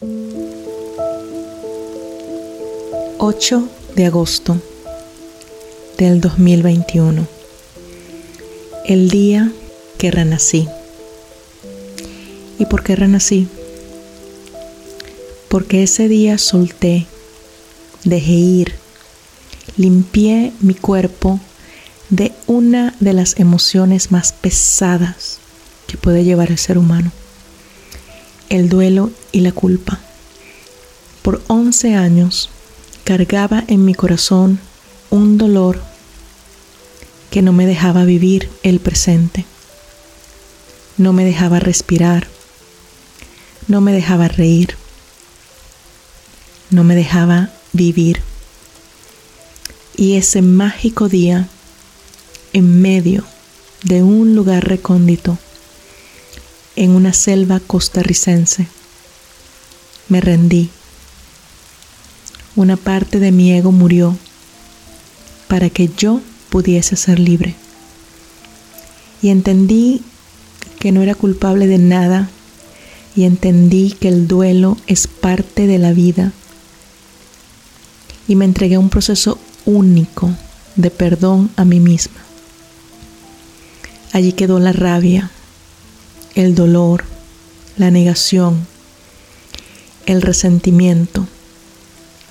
8 de agosto del 2021. El día que renací. ¿Y por qué renací? Porque ese día solté, dejé ir, limpié mi cuerpo de una de las emociones más pesadas que puede llevar el ser humano, el duelo y la culpa. Por 11 años cargaba en mi corazón un dolor que no me dejaba vivir el presente, no me dejaba respirar, no me dejaba reír, no me dejaba vivir. Y ese mágico día, en medio de un lugar recóndito, en una selva costarricense, me rendí una parte de mi ego murió para que yo pudiese ser libre. Y entendí que no era culpable de nada y entendí que el duelo es parte de la vida. Y me entregué a un proceso único de perdón a mí misma. Allí quedó la rabia, el dolor, la negación, el resentimiento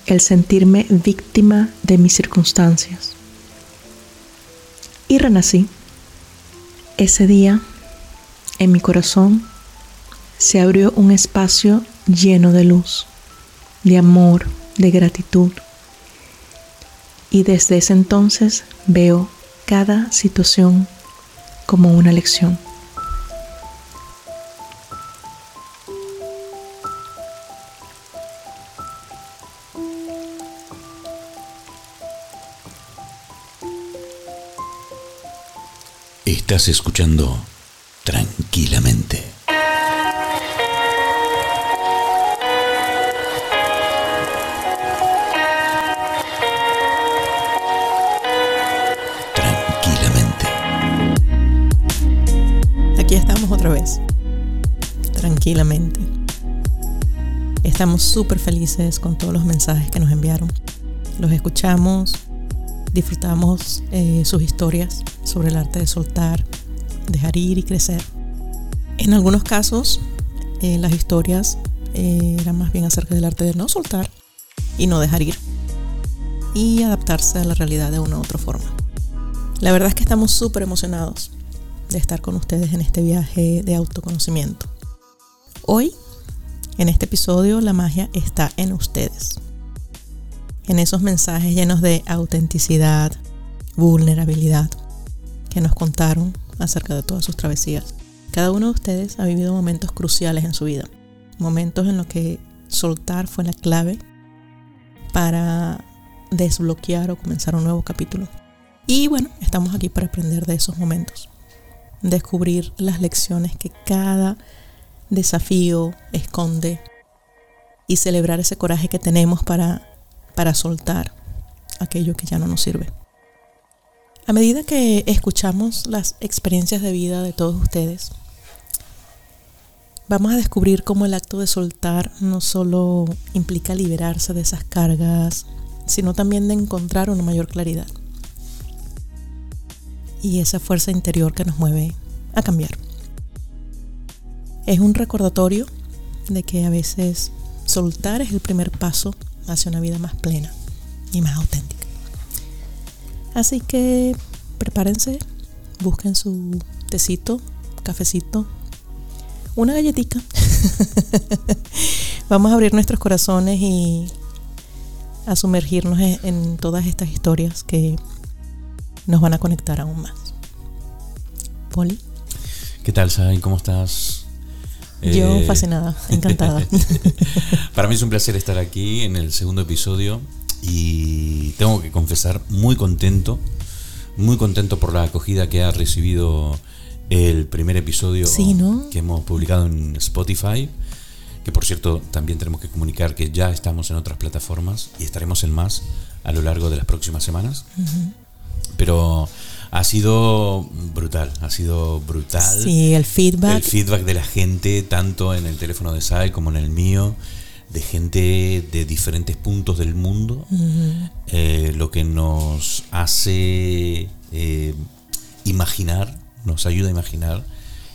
el sentirme víctima de mis circunstancias. Y renací. Ese día, en mi corazón, se abrió un espacio lleno de luz, de amor, de gratitud. Y desde ese entonces veo cada situación como una lección. Estás escuchando tranquilamente. Tranquilamente. Aquí estamos otra vez. Tranquilamente. Estamos súper felices con todos los mensajes que nos enviaron. Los escuchamos, disfrutamos eh, sus historias sobre el arte de soltar, dejar ir y crecer. En algunos casos, eh, las historias eh, eran más bien acerca del arte de no soltar y no dejar ir y adaptarse a la realidad de una u otra forma. La verdad es que estamos súper emocionados de estar con ustedes en este viaje de autoconocimiento. Hoy, en este episodio, la magia está en ustedes. En esos mensajes llenos de autenticidad, vulnerabilidad, que nos contaron acerca de todas sus travesías. Cada uno de ustedes ha vivido momentos cruciales en su vida, momentos en los que soltar fue la clave para desbloquear o comenzar un nuevo capítulo. Y bueno, estamos aquí para aprender de esos momentos, descubrir las lecciones que cada desafío esconde y celebrar ese coraje que tenemos para, para soltar aquello que ya no nos sirve. A medida que escuchamos las experiencias de vida de todos ustedes, vamos a descubrir cómo el acto de soltar no solo implica liberarse de esas cargas, sino también de encontrar una mayor claridad y esa fuerza interior que nos mueve a cambiar. Es un recordatorio de que a veces soltar es el primer paso hacia una vida más plena y más auténtica. Así que prepárense, busquen su tecito, cafecito, una galletita. Vamos a abrir nuestros corazones y a sumergirnos en, todas estas historias que nos van a conectar aún más. Poli. ¿Qué tal, Sai? ¿Cómo estás? Yo eh, fascinada, encantada. Para mí es un placer estar aquí en el segundo episodio y tengo que confesar, muy contento, muy contento por la acogida que ha recibido el primer episodio que hemos publicado en Spotify. Que por cierto, también tenemos que comunicar que ya estamos en otras plataformas y estaremos en más a lo largo de las próximas semanas. Pero ha sido brutal, ha sido brutal. Sí, el feedback. El feedback de la gente, tanto en el teléfono de Sai como en el mío de gente de diferentes puntos del mundo, eh, lo que nos hace eh, imaginar, nos ayuda a imaginar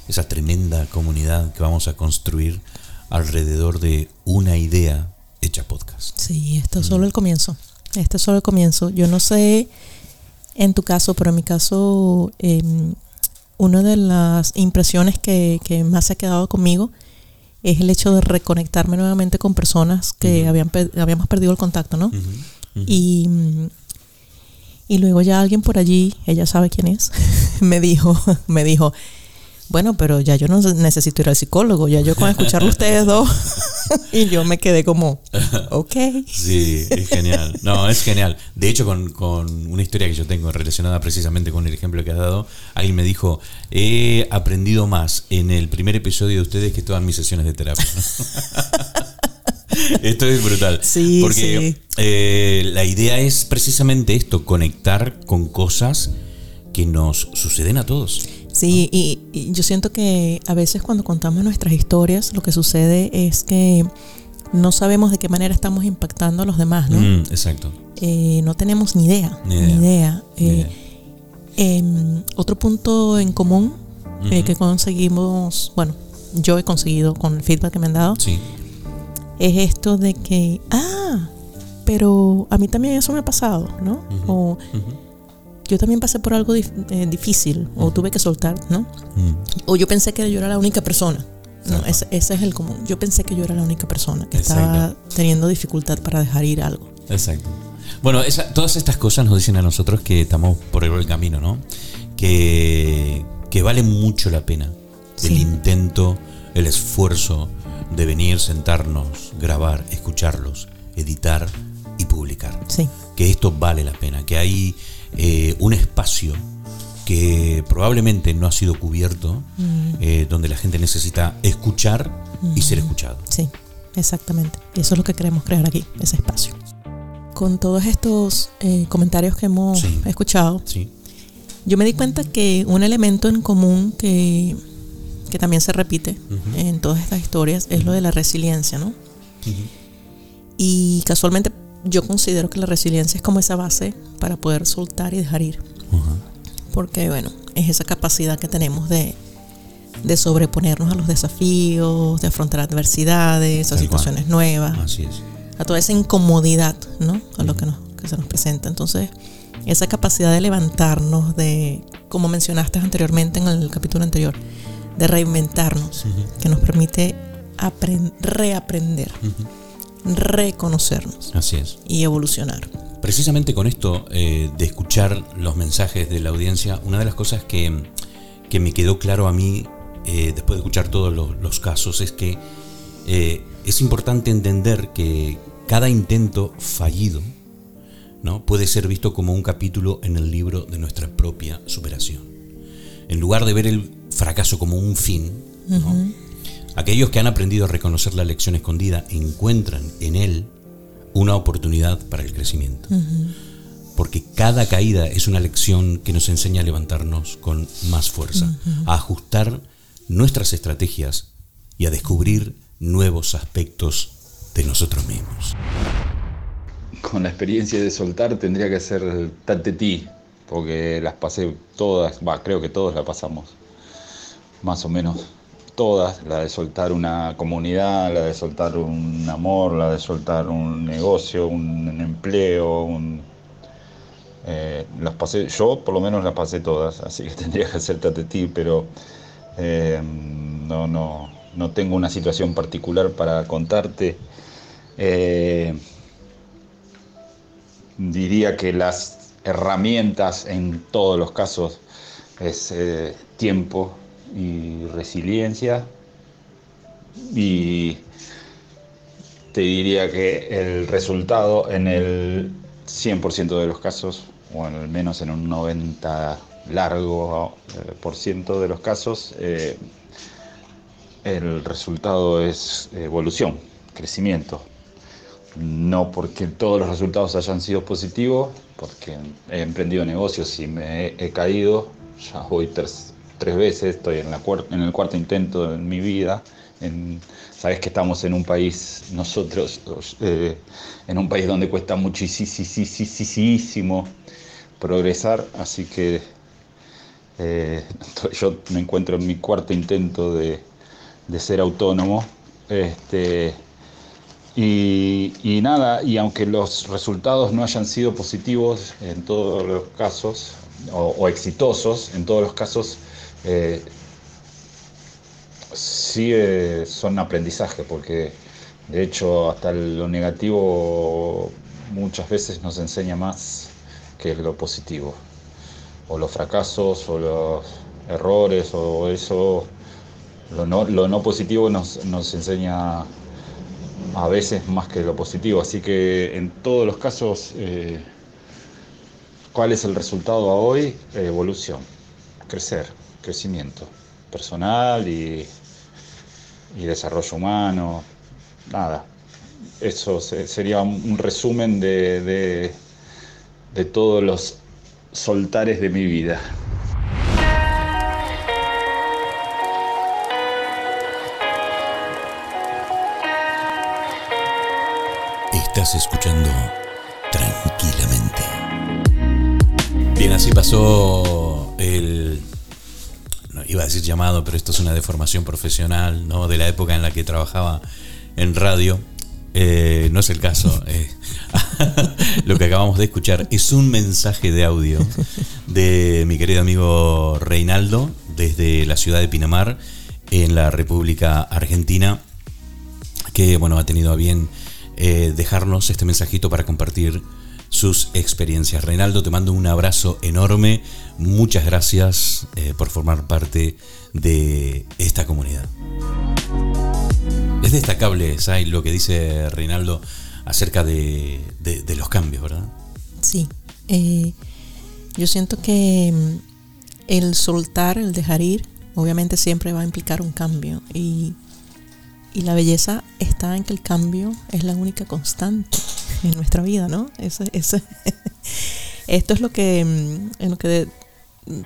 esa tremenda comunidad que vamos a construir alrededor de una idea hecha podcast. Sí, esto es solo el comienzo. Esto es solo el comienzo. Yo no sé en tu caso, pero en mi caso, em, una de las impresiones que, que, más se ha quedado conmigo es el hecho de reconectarme nuevamente con personas que habían habíamos perdido el contacto, ¿no? Y, y luego ya alguien por allí, ella sabe quién es, me dijo, me dijo, bueno, pero ya yo no necesito ir al psicólogo, ya yo con escucharlo ustedes dos y yo me quedé como, ok. Sí, es genial. No, es genial. De hecho, con, con, una historia que yo tengo relacionada precisamente con el ejemplo que has dado, alguien me dijo, he aprendido más en el primer episodio de ustedes que todas mis sesiones de terapia. Esto es brutal. Sí, porque eh, la idea es precisamente esto, conectar con cosas que nos suceden a todos. Sí, y, yo siento que a veces cuando contamos nuestras historias, lo que sucede es que no sabemos de qué manera estamos impactando a los demás, ¿no? Mm, exacto. Eh, no tenemos ni idea. Ni idea. Eh, em, otro punto en común eh, que conseguimos, bueno, yo he conseguido con el feedback que me han dado, sí. es esto de que, ah, pero a mí también eso me ha pasado, ¿no? O yo también pasé por algo eh, difícil o tuve que soltar, ¿no? Mm. O yo pensé que yo era la única persona. No, ese, es el común. Yo pensé que yo era la única persona que estaba teniendo dificultad para dejar ir algo. Exacto. Bueno, todas estas cosas nos dicen a nosotros que estamos por el camino, ¿no? Que, que vale mucho la pena el intento, el esfuerzo de venir, sentarnos, grabar, escucharlos, editar y publicar. Sí. Que esto vale la pena, que hay eh, un espacio que probablemente no ha sido cubierto, eh, donde la gente necesita escuchar y ser escuchado. Sí, exactamente. Y eso es lo que queremos crear aquí, ese espacio. Con todos estos eh, comentarios que hemos escuchado, yo me di cuenta que un elemento en común que, que también se repite en todas estas historias es lo de la resiliencia, ¿no? Y casualmente yo considero que la resiliencia es como esa base para poder soltar y dejar ir. Porque, bueno, es esa capacidad que tenemos de, de sobreponernos a los desafíos, de afrontar adversidades, a situaciones nuevas, a toda esa incomodidad, ¿no? A lo que, nos, que se nos presenta. Entonces, esa capacidad de levantarnos, de, como mencionaste anteriormente en el capítulo anterior, de reinventarnos, que nos permite reaprender reconocernos. Así es. Y evolucionar. Precisamente con esto eh, de escuchar los mensajes de la audiencia, una de las cosas que, que me quedó claro a mí eh, después de escuchar todos los, casos es que eh, es importante entender que cada intento fallido ¿no? puede ser visto como un capítulo en el libro de nuestra propia superación. En lugar de ver el fracaso como un fin, ¿no? Aquellos que han aprendido a reconocer la lección escondida encuentran en él una oportunidad para el crecimiento. Porque cada caída es una lección que nos enseña a levantarnos con más fuerza, a ajustar nuestras estrategias y a descubrir nuevos aspectos de nosotros mismos. Con la experiencia de soltar tendría que ser ti, porque las pasé todas, creo que todos la pasamos, más o menos todas, la de soltar una comunidad, la de soltar un amor, la de soltar un negocio, un empleo, eh, las pasé, yo por lo menos las pasé todas, así que tendría que hacerte a ti, pero eh, no, no, no tengo una situación particular para contarte. Eh, diría que las herramientas en todos los casos es tiempo, y resiliencia. Y te diría que el resultado en el 100% de los casos, o al menos en un 90 largo eh, por ciento de los casos, eh, el resultado es evolución, crecimiento. No porque todos los resultados hayan sido positivos, porque he emprendido negocios y me he, caído, ya voy tres, veces, estoy en, el cuarto intento en mi vida sabes que estamos en un país, nosotros, eh, en un país donde cuesta muchísimo progresar, así que eh, yo me encuentro en mi cuarto intento de, ser autónomo. Este, y, nada, y aunque los resultados no hayan sido positivos en todos los casos, o, exitosos en todos los casos, eh, sí son aprendizaje, porque de hecho hasta lo negativo muchas veces nos enseña más que lo positivo, o los fracasos, o los errores, o eso, lo no, positivo nos, nos enseña a veces más que lo positivo. Así que en todos los casos, eh, ¿cuál es el resultado hoy? evolución, crecer, crecimiento personal y, desarrollo humano. Nada, eso sería un resumen de, de todos los soltares de mi vida. Estás escuchando tranquilamente. Bien, así pasó iba a decir llamado, pero esto es una deformación profesional, ¿no? De la época en la que trabajaba en radio. Eh, no es el caso. Eh. lo que acabamos de escuchar es un mensaje de audio de mi querido amigo Reinaldo desde la ciudad de Pinamar, en la República Argentina, que bueno, ha tenido a bien eh, dejarnos este mensajito para compartir sus experiencias. Reinaldo, te mando un abrazo enorme. Muchas gracias eh, por formar parte de esta comunidad. Es destacable, Sai, lo que dice Reinaldo acerca de, los cambios, ¿verdad? Sí. Eh, yo siento que mm, el soltar, el dejar ir, obviamente siempre va a implicar un cambio. Y y la belleza está en que el cambio es la única constante en nuestra vida, ¿no? Eso, esto es lo que, mm, en lo que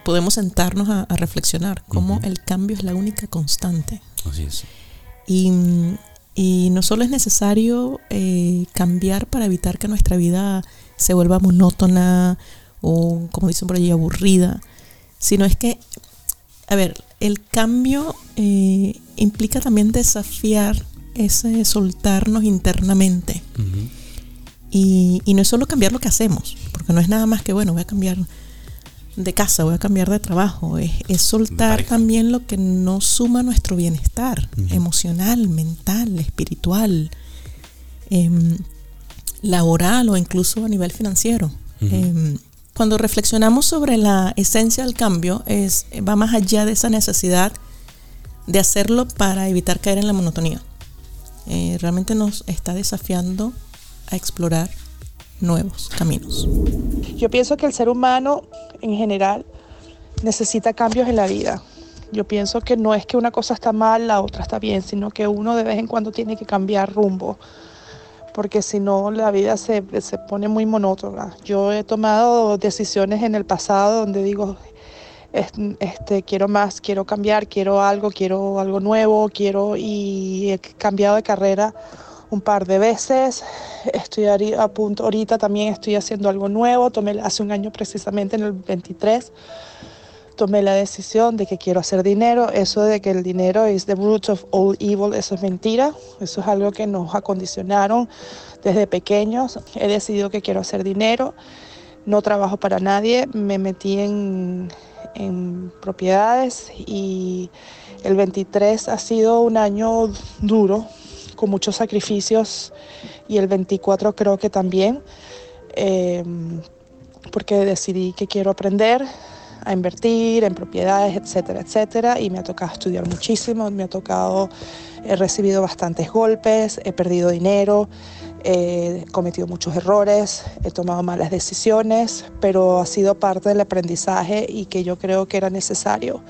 podemos sentarnos a, reflexionar, cómo el cambio es la única constante. Así es. Y, y no solo es necesario eh, cambiar para evitar que nuestra vida se vuelva monótona o, como dicen por allí, aburrida, sino es que, a ver, el cambio eh, implica también desafiar ese soltarnos internamente. Y, no es solo cambiar lo que hacemos, porque no es nada más que, bueno, voy a cambiar de casa, voy a cambiar de trabajo, es, soltar también lo que no suma nuestro bienestar emocional, mental, espiritual, em, laboral o incluso a nivel financiero. Em, cuando reflexionamos sobre la esencia del cambio, es, va más allá de esa necesidad de hacerlo para evitar caer en la monotonía. Eh, realmente nos está desafiando a explorar nuevos caminos. Yo pienso que el ser humano en general necesita cambios en la vida. Yo pienso que no es que una cosa está mal, la otra está bien, sino que uno de vez en cuando tiene que cambiar rumbo, porque si no la vida se, se pone muy monótona. Yo he tomado decisiones en el pasado donde digo, este, quiero más, quiero cambiar, quiero algo, quiero algo nuevo, quiero y he cambiado de carrera un par de veces. Estoy a punto, ahorita también estoy haciendo algo nuevo, tomé hace un año precisamente en el 23 tomé la decisión de que quiero hacer dinero. Eso de que el dinero es the root of all evil, eso es mentira. Eso es algo que nos acondicionaron desde pequeños. He decidido que quiero hacer dinero. No trabajo para nadie. Me metí en, en propiedades y el 23 ha sido un año duro, con muchos sacrificios y el 24 creo que también, em, porque decidí que quiero aprender a invertir en propiedades, etcétera, etcétera, y me ha tocado estudiar muchísimo, me ha tocado, he recibido bastantes golpes, he perdido dinero, he cometido muchos errores, he tomado malas decisiones, pero ha sido parte del aprendizaje y que yo creo que era necesario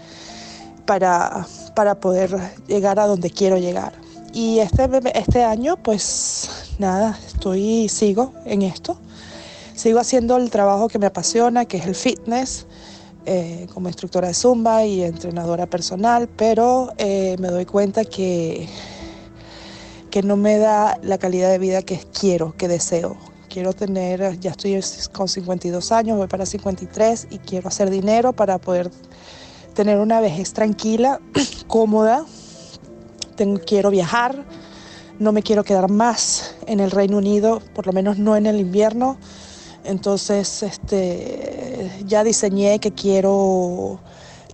para, para poder llegar a donde quiero llegar. Y este, este año, pues nada, estoy, sigo en esto. Sigo haciendo el trabajo que me apasiona, que es el fitness. eh, como instructora de zumba y entrenadora personal, pero eh, me doy cuenta que, que no me da la calidad de vida que quiero, que deseo. Quiero tener, ya estoy con 52 años, voy para 53 y quiero hacer dinero para poder tener una vejez tranquila, cómoda. Quiero viajar, no me quiero quedar más en el Reino Unido, por lo menos no en el invierno. Entonces, este, ya diseñé que quiero,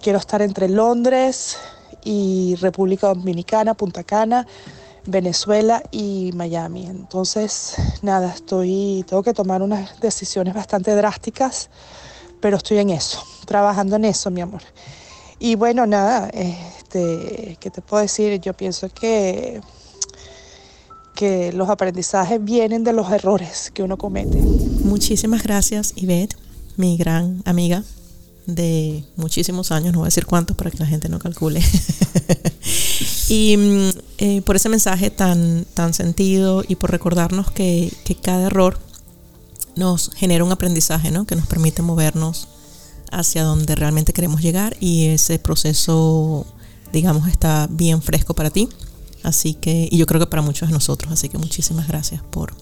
quiero estar entre Londres y República Dominicana, Punta Cana, Venezuela y Miami. Entonces, nada, estoy, tengo que tomar unas decisiones bastante drásticas, pero estoy en eso, trabajando en eso, mi amor. Y bueno, nada, este, ¿qué te puedo decir? Yo pienso que que los aprendizajes vienen de los errores que uno comete. Muchísimas gracias, Ivette, mi gran amiga de muchísimos años, no voy a decir cuántos para que la gente no calcule. y mm, eh, por ese mensaje tan, tan sentido y por recordarnos que, que, cada error nos genera un aprendizaje, ¿no? Que nos permite movernos hacia donde realmente queremos llegar y ese proceso, digamos, está bien fresco para ti. Así que, y yo creo que para muchos de nosotros, así que muchísimas gracias por,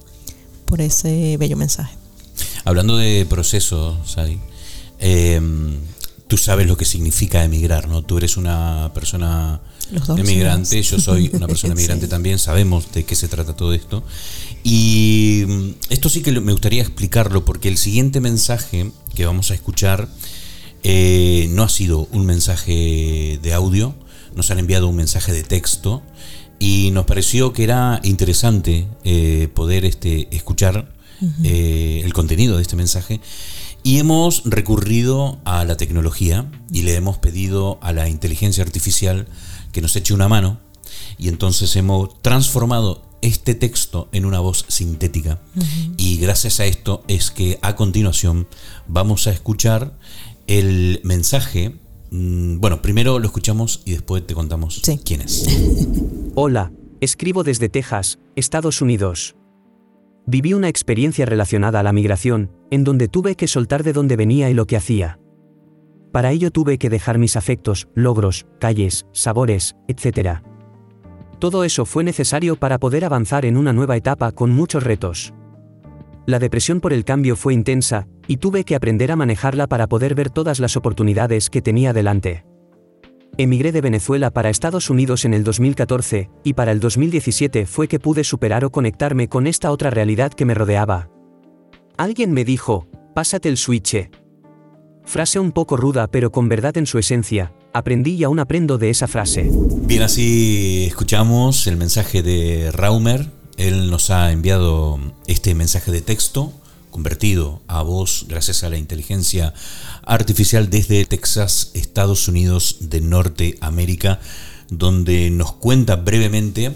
por ese bello mensaje. Hablando de proceso, Sadi, em, tú sabes lo que significa emigrar, ¿no? Tú eres una persona emigrante, yo soy una persona emigrante también, sabemos de qué se trata todo esto. Y mm, esto sí que me gustaría explicarlo porque el siguiente mensaje que vamos a escuchar eh, no ha sido un mensaje de audio, nos han enviado un mensaje de texto y nos pareció que era interesante eh, poder este, escuchar eh, el contenido de este mensaje. Y hemos recurrido a la tecnología y le hemos pedido a la inteligencia artificial que nos eche una mano. Y entonces hemos transformado este texto en una voz sintética. Y gracias a esto es que a continuación vamos a escuchar el mensaje bueno, primero lo escuchamos y después te contamos quién es. Hola, escribo desde Texas, Estados Unidos. Viví una experiencia relacionada a la migración, en donde tuve que soltar de dónde venía y lo que hacía. Para ello tuve que dejar mis afectos, logros, calles, sabores, etc. Todo eso fue necesario para poder avanzar en una nueva etapa con muchos retos. La depresión por el cambio fue intensa, y tuve que aprender a manejarla para poder ver todas las oportunidades que tenía delante. Emigré de Venezuela para Estados Unidos en el 2014, y para el 2017 fue que pude superar o conectarme con esta otra realidad que me rodeaba. Alguien me dijo, pásate el switch. Frase un poco ruda pero con verdad en su esencia, aprendí y aún aprendo de esa frase. Bien, así escuchamos el mensaje de Raumer, él nos ha enviado este mensaje de texto convertido a voz gracias a la inteligencia artificial desde Texas, Estados Unidos de Norteamérica, donde nos cuenta brevemente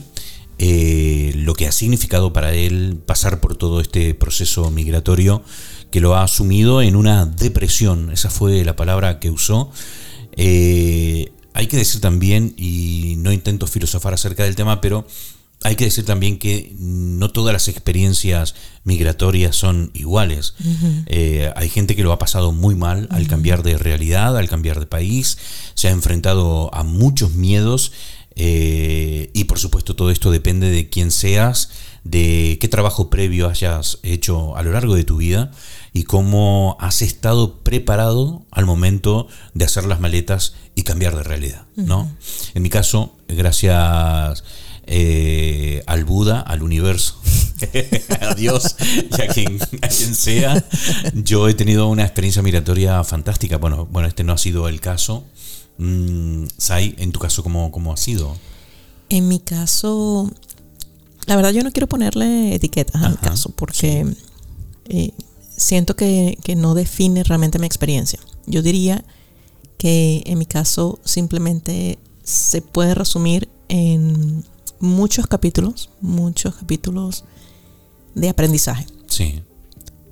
eh, lo que ha significado para él pasar por todo este proceso migratorio que lo ha asumido en una depresión, esa fue la palabra que usó. Eh, hay que decir también, y no intento filosofar acerca del tema, pero hay que decir también que no todas las experiencias migratorias son iguales. Eh, hay gente que lo ha pasado muy mal al cambiar de realidad, al cambiar de país, se ha enfrentado a muchos miedos eh, y por supuesto todo esto depende de quién seas, de qué trabajo previo hayas hecho a lo largo de tu vida y cómo has estado preparado al momento de hacer las maletas y cambiar de realidad. ¿no? En mi caso, gracias eh, al Buda, al universo, a Dios y a quien, sea. Yo he tenido una experiencia migratoria fantástica. Bueno, bueno este no ha sido el caso. Mm, Sai, en tu caso, ¿cómo, ¿cómo ha sido? En mi caso, la verdad yo no quiero ponerle etiquetas al caso porque eh, siento que, que no define realmente mi experiencia. Yo diría que en mi caso simplemente se puede resumir en muchos capítulos, muchos capítulos de aprendizaje. Sí.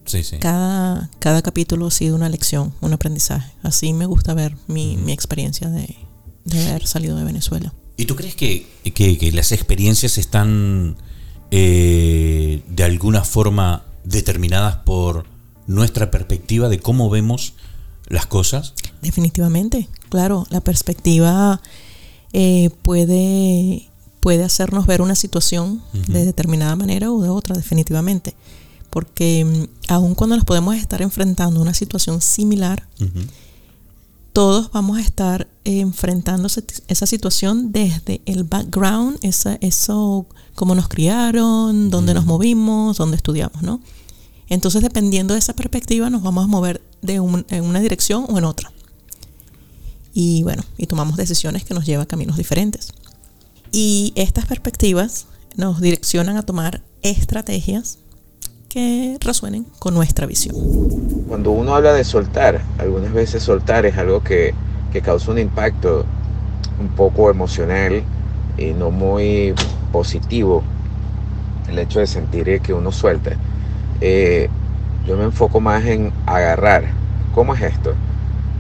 Sí, sí. Cada, cada capítulo ha sido una lección, un aprendizaje. Así me gusta ver mi, mi experiencia de, de, haber salido de Venezuela. ¿Y tú crees que, que, que las experiencias están eh, de alguna forma determinadas por nuestra perspectiva de cómo vemos las cosas? Definitivamente, claro, la perspectiva eh, puede, puede hacernos ver una situación de determinada manera o de otra, definitivamente. Porque mm, aun cuando nos podemos estar enfrentando a una situación similar, todos vamos a estar enfrentando esa situación desde el background, esa, eso, cómo nos criaron, dónde nos movimos, dónde estudiamos, ¿no? Entonces, dependiendo de esa perspectiva, nos vamos a mover de en una dirección o en otra y bueno, y tomamos decisiones que nos llevan a caminos diferentes. Y estas perspectivas nos direccionan a tomar estrategias que resuenen con nuestra visión. Cuando uno habla de soltar, algunas veces soltar es algo que, que causa un impacto un poco emocional y no muy positivo, el hecho de sentir que uno suelta. Eh, yo me enfoco más en agarrar. ¿Cómo es esto?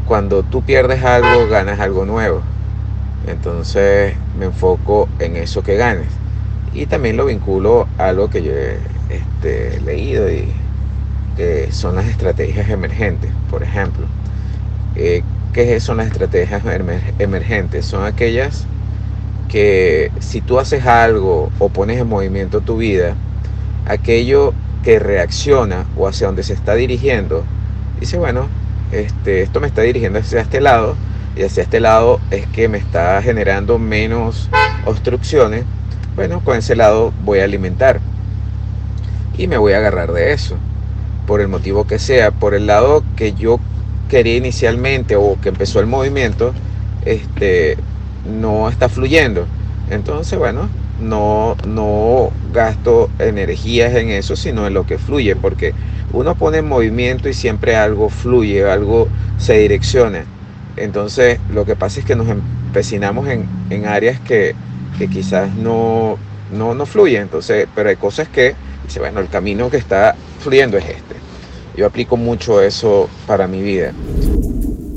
cuando tú pierdes algo, ganas algo nuevo. Entonces me enfoco en eso que ganes. Y también lo vinculo a lo que yo he este, leído y que son las estrategias emergentes, por ejemplo. Eh, ¿Qué son las estrategias emergentes? Son aquellas que si tú haces algo o pones en movimiento tu vida, aquello que reacciona o hacia donde se está dirigiendo, dice, bueno, este, esto me está dirigiendo hacia este lado y hacia este lado es que me está generando menos obstrucciones, bueno, con ese lado voy a alimentar y me voy a agarrar de eso, por el motivo que sea, por el lado que yo quería inicialmente o que empezó el movimiento, este, no está fluyendo. Entonces, bueno, no, no gasto energías en eso, sino en lo que fluye, porque uno pone en movimiento y siempre algo fluye, algo se direcciona. Entonces lo que pasa es que nos empecinamos en, áreas que, quizás no, no, no fluyen. Entonces, pero hay cosas que, dice, bueno, el camino que está fluyendo es este. Yo aplico mucho eso para mi vida.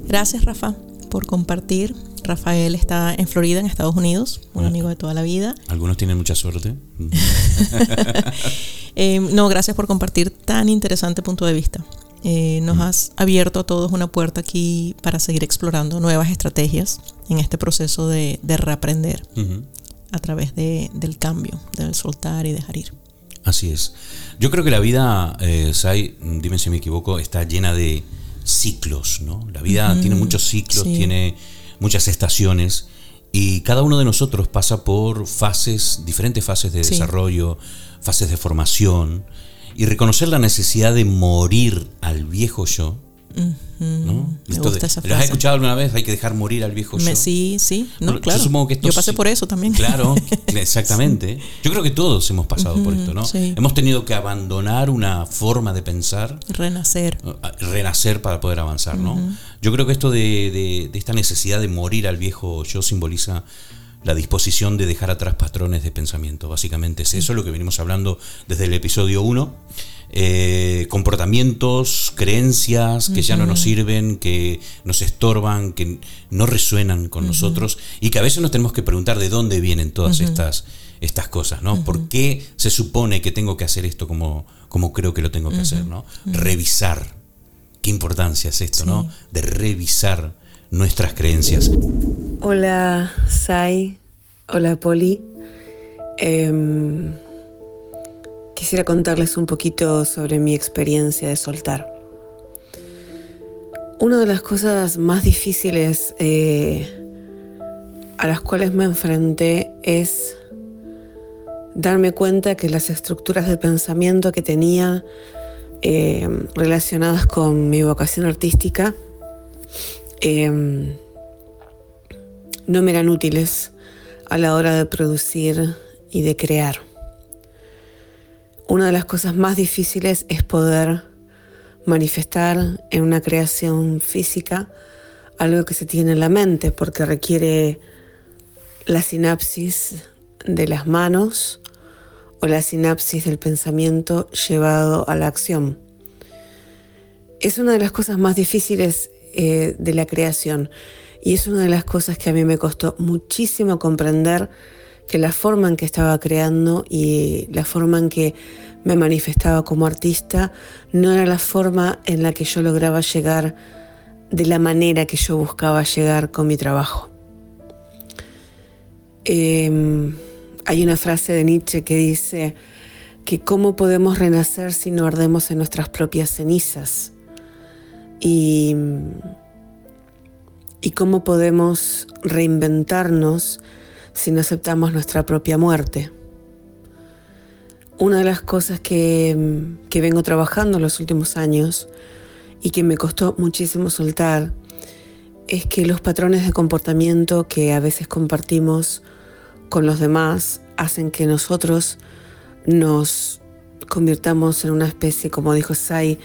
Gracias, Rafa, por compartir. Rafael está en Florida, en Estados Unidos, un amigo de toda la vida. Algunos tienen mucha suerte. Eh, no, gracias por compartir tan interesante punto de vista. Eh, nos has abierto a todos una puerta aquí para seguir explorando nuevas estrategias en este proceso de, reaprender a través del cambio, del soltar y dejar ir. Así es. Yo creo que la vida, eh, Sai, dime si me equivoco, está llena de ciclos, ¿no? La vida tiene muchos ciclos, tiene muchas estaciones y cada uno de nosotros pasa por fases, diferentes fases de desarrollo, fases de formación y reconocer la necesidad de morir al viejo yo. ¿no? Me gusta esa frase. ¿Lo has escuchado alguna vez? Hay que dejar morir al viejo yo. Sí, sí, no, claro. Yo, pasé por eso también. Claro, exactamente. Yo creo que todos hemos pasado por esto, ¿no? Hemos tenido que abandonar una forma de pensar. Renacer. Renacer para poder avanzar, ¿no? Yo creo que esto de, de esta necesidad de morir al viejo yo simboliza la disposición de dejar atrás patrones de pensamiento. Básicamente es eso lo que venimos hablando desde el episodio 1. Eh, comportamientos, creencias que ya no nos sirven, que nos estorban, que no resuenan con nosotros y que a veces nos tenemos que preguntar de dónde vienen todas estas, estas cosas, ¿no? ¿Por qué se supone que tengo que hacer esto como, como creo que lo tengo que hacer, ¿no? Revisar. Qué importancia es esto, ¿no? De revisar nuestras creencias. Hola, Sai. Hola, Poli. Em, quisiera contarles un poquito sobre mi experiencia de soltar. Una de las cosas más difíciles eh, a las cuales me enfrenté es darme cuenta que las estructuras de pensamiento que tenía em, relacionadas con mi vocación artística Em, no me eran útiles a la hora de producir y de crear. Una de las cosas más difíciles es poder manifestar en una creación física algo que se tiene en la mente, porque requiere la sinapsis de las manos o la sinapsis del pensamiento llevado a la acción. Es una de las cosas más difíciles eh, de la creación. Y es una de las cosas que a mí me costó muchísimo comprender que la forma en que estaba creando y la forma en que me manifestaba como artista no era la forma en la que yo lograba llegar de la manera que yo buscaba llegar con mi trabajo. Em, hay una frase de Nietzsche que dice que cómo podemos renacer si no ardemos en nuestras propias cenizas y, cómo podemos reinventarnos si no aceptamos nuestra propia muerte. Una de las cosas que, que vengo trabajando en los últimos años y que me costó muchísimo soltar es que los patrones de comportamiento que a veces compartimos con los demás hacen que nosotros nos convirtamos en una especie, como dijo Sai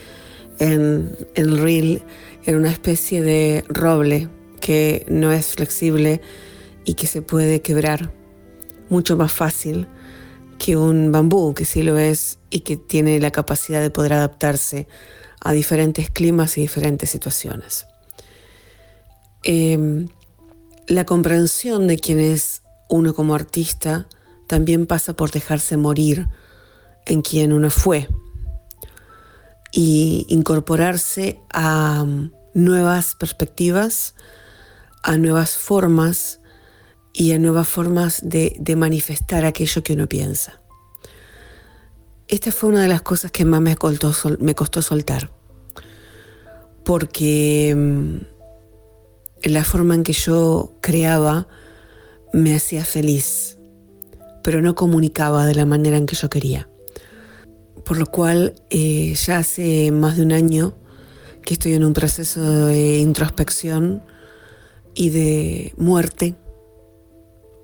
en, el en una especie de roble que no es flexible y que se puede quebrar mucho más fácil que un bambú, que sí lo es y que tiene la capacidad de poder adaptarse a diferentes climas y diferentes situaciones. Em, la comprensión de quién es uno como artista también pasa por dejarse morir en quien uno fue y incorporarse a um, nuevas perspectivas, a nuevas formas y a nuevas formas de, manifestar aquello que uno piensa. Esta fue una de las cosas que más me costó, soltar, porque um, la forma en que yo creaba me hacía feliz, pero no comunicaba de la manera en que yo quería. Por lo cual eh, ya hace más de un año que estoy en un proceso de introspección y de muerte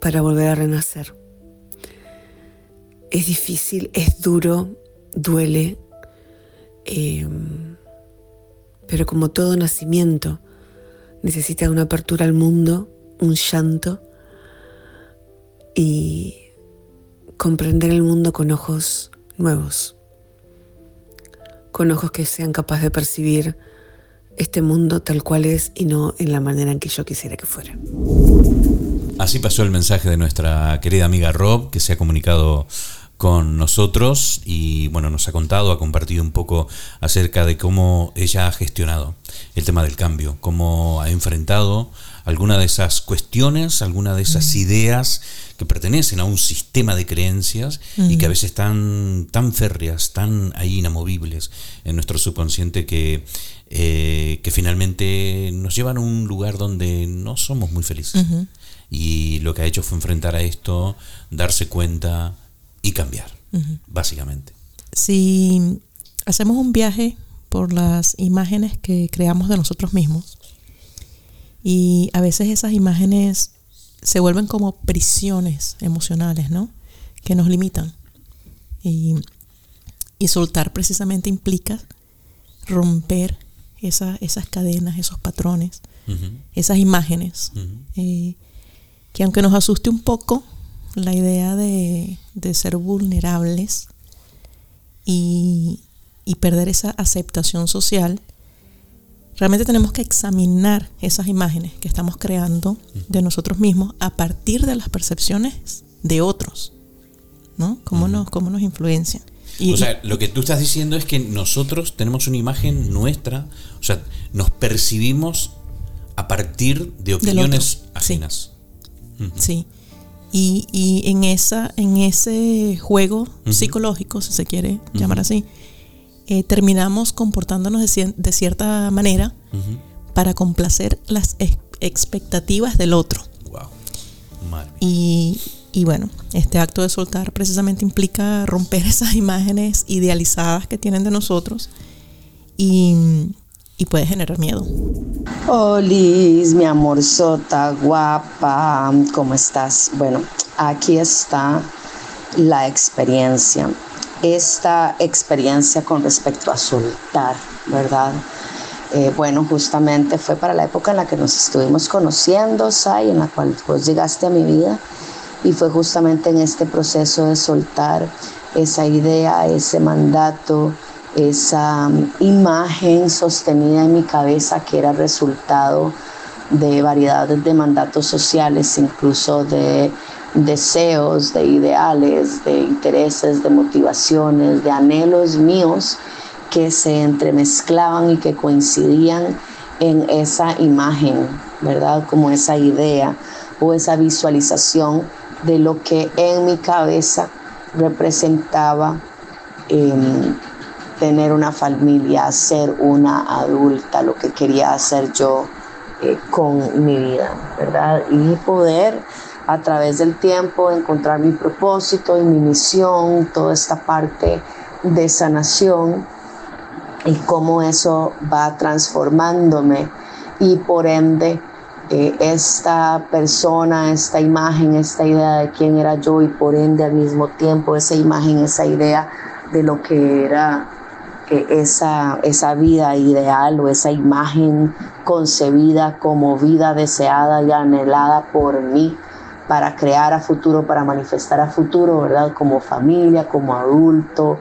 para volver a renacer. Es difícil, es duro, duele, em, pero como todo nacimiento necesita una apertura al mundo, un llanto y comprender el mundo con ojos nuevos, con ojos que sean capaces de percibir este mundo tal cual es y no en la manera en que yo quisiera que fuera. Así pasó el mensaje de nuestra querida amiga Rob, que se ha comunicado con nosotros y bueno, nos ha contado, ha compartido un poco acerca de cómo ella ha gestionado el tema del cambio, cómo ha enfrentado alguna de esas cuestiones, alguna de esas mm. ideas que pertenecen a un sistema de creencias y que a veces están tan férreas, tan ahí inamovibles en nuestro subconsciente que, eh, que finalmente nos llevan a un lugar donde no somos muy felices. Y lo que ha hecho fue enfrentar a esto, darse cuenta y cambiar, básicamente. Si hacemos un viaje por las imágenes que creamos de nosotros mismos, y a veces esas imágenes se vuelven como prisiones emocionales, ¿no? Que nos limitan. Y, soltar precisamente implica romper esas cadenas, esos patrones, esas imágenes. Eh, que aunque nos asuste un poco la idea de, ser vulnerables y, y perder esa aceptación social, Realmente tenemos que examinar esas imágenes que estamos creando de nosotros mismos a partir de las percepciones de otros, ¿no? Cómo, nos, cómo nos influencian. Y, o sea, lo que tú estás diciendo es que nosotros tenemos una imagen nuestra, o sea, nos percibimos a partir de opiniones ajenas. Sí. Y, y, en, esa, en ese juego psicológico, si se quiere llamar así, eh, terminamos comportándonos de, cierta manera para complacer las expectativas del otro. Y, bueno, este acto de soltar precisamente implica romper esas imágenes idealizadas que tienen de nosotros y, puede generar miedo. Liz, mi amor sota, guapa, ¿cómo estás? Bueno, aquí está la experiencia esta experiencia con respecto a soltar, ¿verdad? Eh, bueno, justamente fue para la época en la que nos estuvimos conociendo, Sai, en la cual vos llegaste a mi vida, y fue justamente en este proceso de soltar esa idea, ese mandato, esa um, imagen sostenida en mi cabeza que era resultado de variedades de mandatos sociales, incluso de deseos, de ideales, de intereses, de motivaciones, de anhelos míos que se entremezclaban y que coincidían en esa imagen, ¿verdad? Como esa idea o esa visualización de lo que en mi cabeza representaba em, tener una familia, ser una adulta, lo que quería hacer yo eh, con mi vida, ¿verdad? Y poder a través del tiempo encontrar mi propósito y mi misión, toda esta parte de sanación y cómo eso va transformándome y por ende eh, esta persona, esta imagen, esta idea de quién era yo y por ende al mismo tiempo esa imagen, esa idea de lo que era esa, esa vida ideal o esa imagen concebida como vida deseada y anhelada por mí para crear a futuro, para manifestar a futuro, ¿verdad? Como familia, como adulto,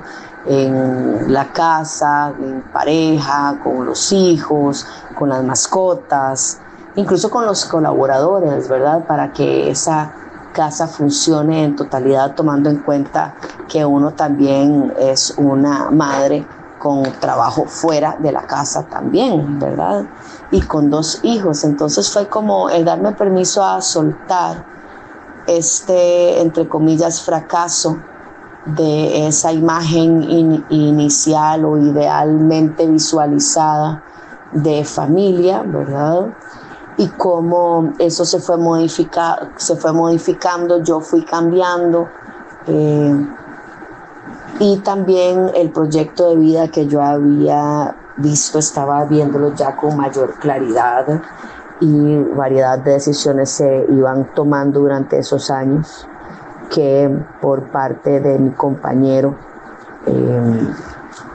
en la casa, en pareja, con los hijos, con las mascotas, incluso con los colaboradores, ¿verdad? Para que esa casa funcione en totalidad, tomando en cuenta que uno también es una madre con trabajo fuera de la casa también, ¿verdad? Y con dos hijos. Entonces fue como el darme permiso a soltar este, entre comillas, fracaso de esa imagen inicial o idealmente visualizada de familia, ¿verdad? Y cómo eso se fue, modifica, se fue modificando, yo fui cambiando. Eh, y también el proyecto de vida que yo había visto, estaba viéndolo ya con mayor claridad y variedad de decisiones se iban tomando durante esos años que por parte de mi compañero em,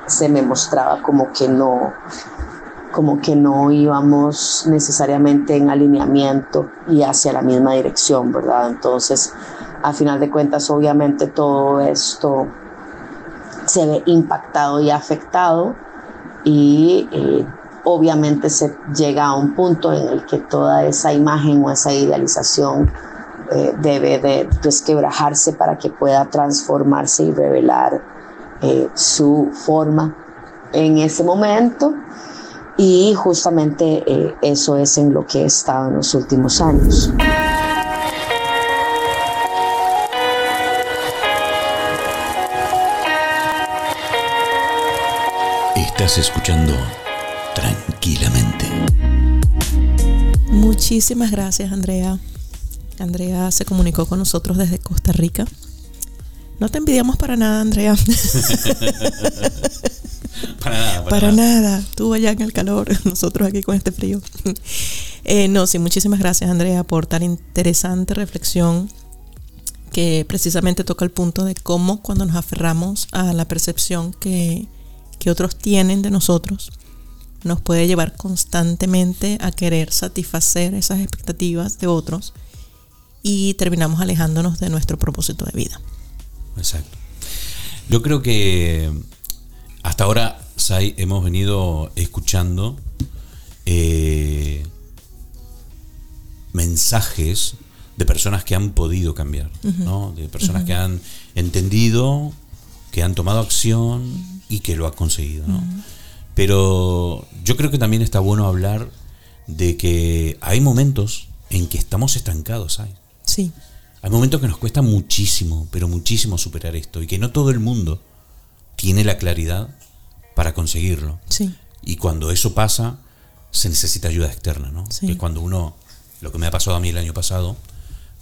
se me mostraba como que no como que no íbamos necesariamente en alineamiento y hacia la misma dirección, ¿verdad? Entonces, a final de cuentas, obviamente todo esto se ve impactado y afectado y eh, obviamente se llega a un punto en el que toda esa imagen o esa idealización eh, debe de desquebrajarse para que pueda transformarse y revelar eh, su forma en ese momento. Y justamente eso es en lo que he estado en los últimos años. Estás escuchando tranquilamente. Muchísimas gracias, Andrea. Andrea se comunicó con nosotros desde Costa Rica. No te envidiamos para nada, Andrea. para nada. Para, nada. Tú allá en el calor, nosotros aquí con este frío. Eh, no, sí, muchísimas gracias, Andrea, por tan interesante reflexión que precisamente toca el punto de cómo cuando nos aferramos a la percepción que, que otros tienen de nosotros, nos puede llevar constantemente a querer satisfacer esas expectativas de otros y terminamos alejándonos de nuestro propósito de vida. Exacto. Yo creo que hasta ahora, Sai, hemos venido escuchando eh, mensajes de personas que han podido cambiar, ¿no? de personas que han entendido, que han tomado acción y que lo han conseguido. ¿no? Pero yo creo que también está bueno hablar de que hay momentos en que estamos estancados. ¿hay? Sí. Hay momentos que nos cuesta muchísimo, pero muchísimo superar esto y que no todo el mundo tiene la claridad para conseguirlo. Sí. Y cuando eso pasa, se necesita ayuda externa, ¿no? Sí. cuando uno, lo que me ha pasado a mí el año pasado,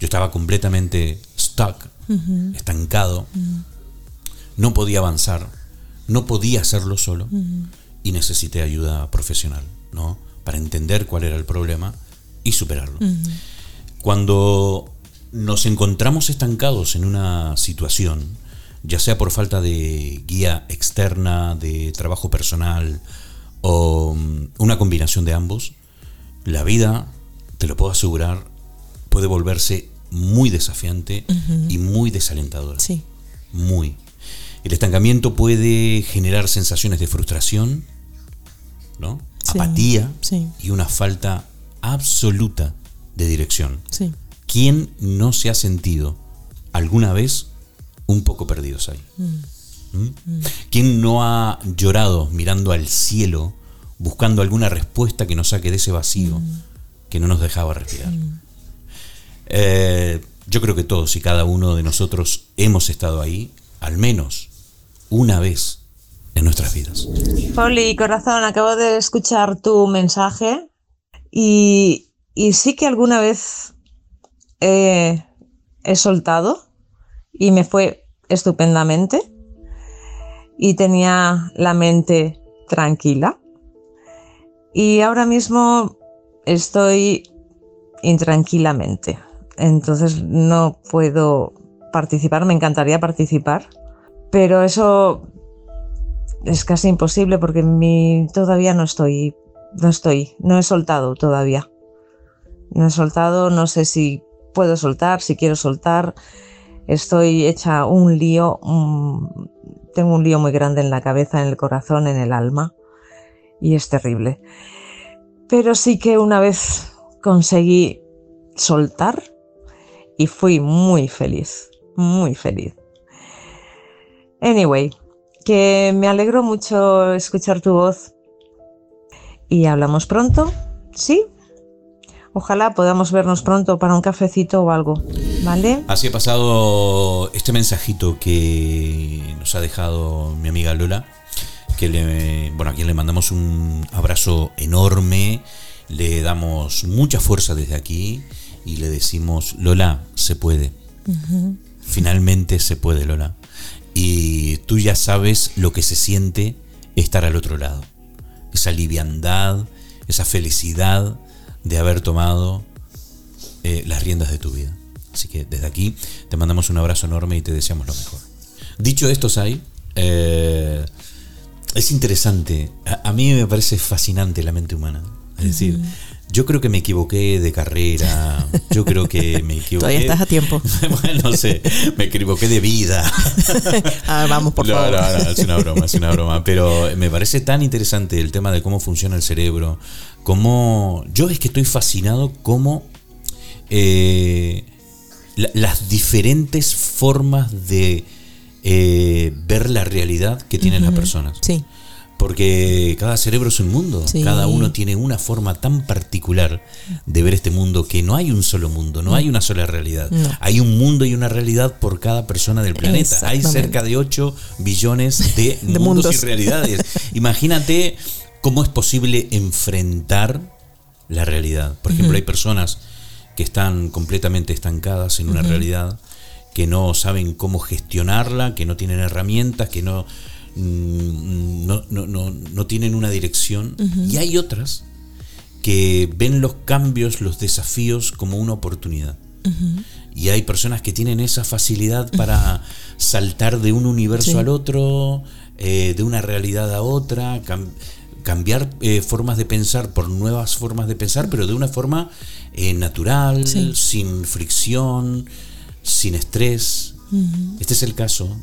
yo estaba completamente stuck, estancado, no podía avanzar, no podía hacerlo solo y necesité ayuda profesional, ¿no? Para entender cuál era el problema y superarlo. Cuando nos encontramos estancados en una situación, ya sea por falta de guía externa, de trabajo personal o mm, una combinación de ambos, la vida, te lo puedo asegurar, puede volverse muy desafiante y muy desalentadora. Sí. Muy. El estancamiento puede generar sensaciones de frustración, ¿no? Apatía y una falta absoluta de dirección. Sí. ¿Quién no se ha sentido alguna vez un poco perdidos ahí? Mm. ¿Mm? ¿Quién no ha llorado mirando al cielo buscando alguna respuesta que nos saque de ese vacío que no nos dejaba respirar. Eh, yo creo que todos y cada uno de nosotros hemos estado ahí, al menos una vez en nuestras vidas. Pauli, corazón, acabo de escuchar tu mensaje y, y sí que alguna vez he soltado y me fue estupendamente y tenía la mente tranquila. Y ahora mismo estoy intranquilamente. Entonces no puedo participar, me encantaría participar, pero eso es casi imposible porque mi, todavía no estoy, no estoy, no he soltado todavía. No he soltado, no sé si puedo soltar, si quiero soltar. Estoy hecha un lío, tengo un lío muy grande en la cabeza, en el corazón, en el alma y es terrible. Pero sí que una vez conseguí soltar y fui muy feliz, muy feliz. Anyway, que me alegro mucho escuchar tu voz y hablamos pronto, ¿sí? Ojalá podamos vernos pronto para un cafecito o algo, ¿vale? Así ha pasado este mensajito que nos ha dejado mi amiga Lola, que le, bueno, a quien le mandamos un abrazo enorme, le damos mucha fuerza desde aquí y le decimos, Lola, se puede. Finalmente se puede, Lola. Y tú ya sabes lo que se siente estar al otro lado. Esa liviandad, esa felicidad de haber tomado eh, las riendas de tu vida. Así que desde aquí te mandamos un abrazo enorme y te deseamos lo mejor. Dicho esto, Sai, eh, es interesante. A, mí me parece fascinante la mente humana. Es decir, yo creo que me equivoqué de carrera. Yo creo que me equivoqué. Todavía estás a tiempo. bueno, no sé. Me equivoqué de vida. ah, vamos, por favor. No, no, es una broma, es una broma. Pero me parece tan interesante el tema de cómo funciona el cerebro. Cómo. Yo es que estoy fascinado cómo. Eh, las diferentes formas de eh, ver la realidad que tienen las personas. Sí. Porque cada cerebro es un mundo, cada uno tiene una forma tan particular de ver este mundo que no hay un solo mundo, no hay una sola realidad. Hay un mundo y una realidad por cada persona del planeta. Hay cerca de 8 billones de, mundos, y realidades. Imagínate cómo es posible enfrentar la realidad. Por ejemplo, hay personas que están completamente estancadas en una realidad, que no saben cómo gestionarla, que no tienen herramientas, que no no, no, no, no tienen una dirección. Y hay otras que ven los cambios, los desafíos como una oportunidad. Y hay personas que tienen esa facilidad para saltar de un universo al otro, eh, de una realidad a otra, cambiar eh, formas de pensar por nuevas formas de pensar, pero de una forma eh, natural, sin fricción, sin estrés. Este es el caso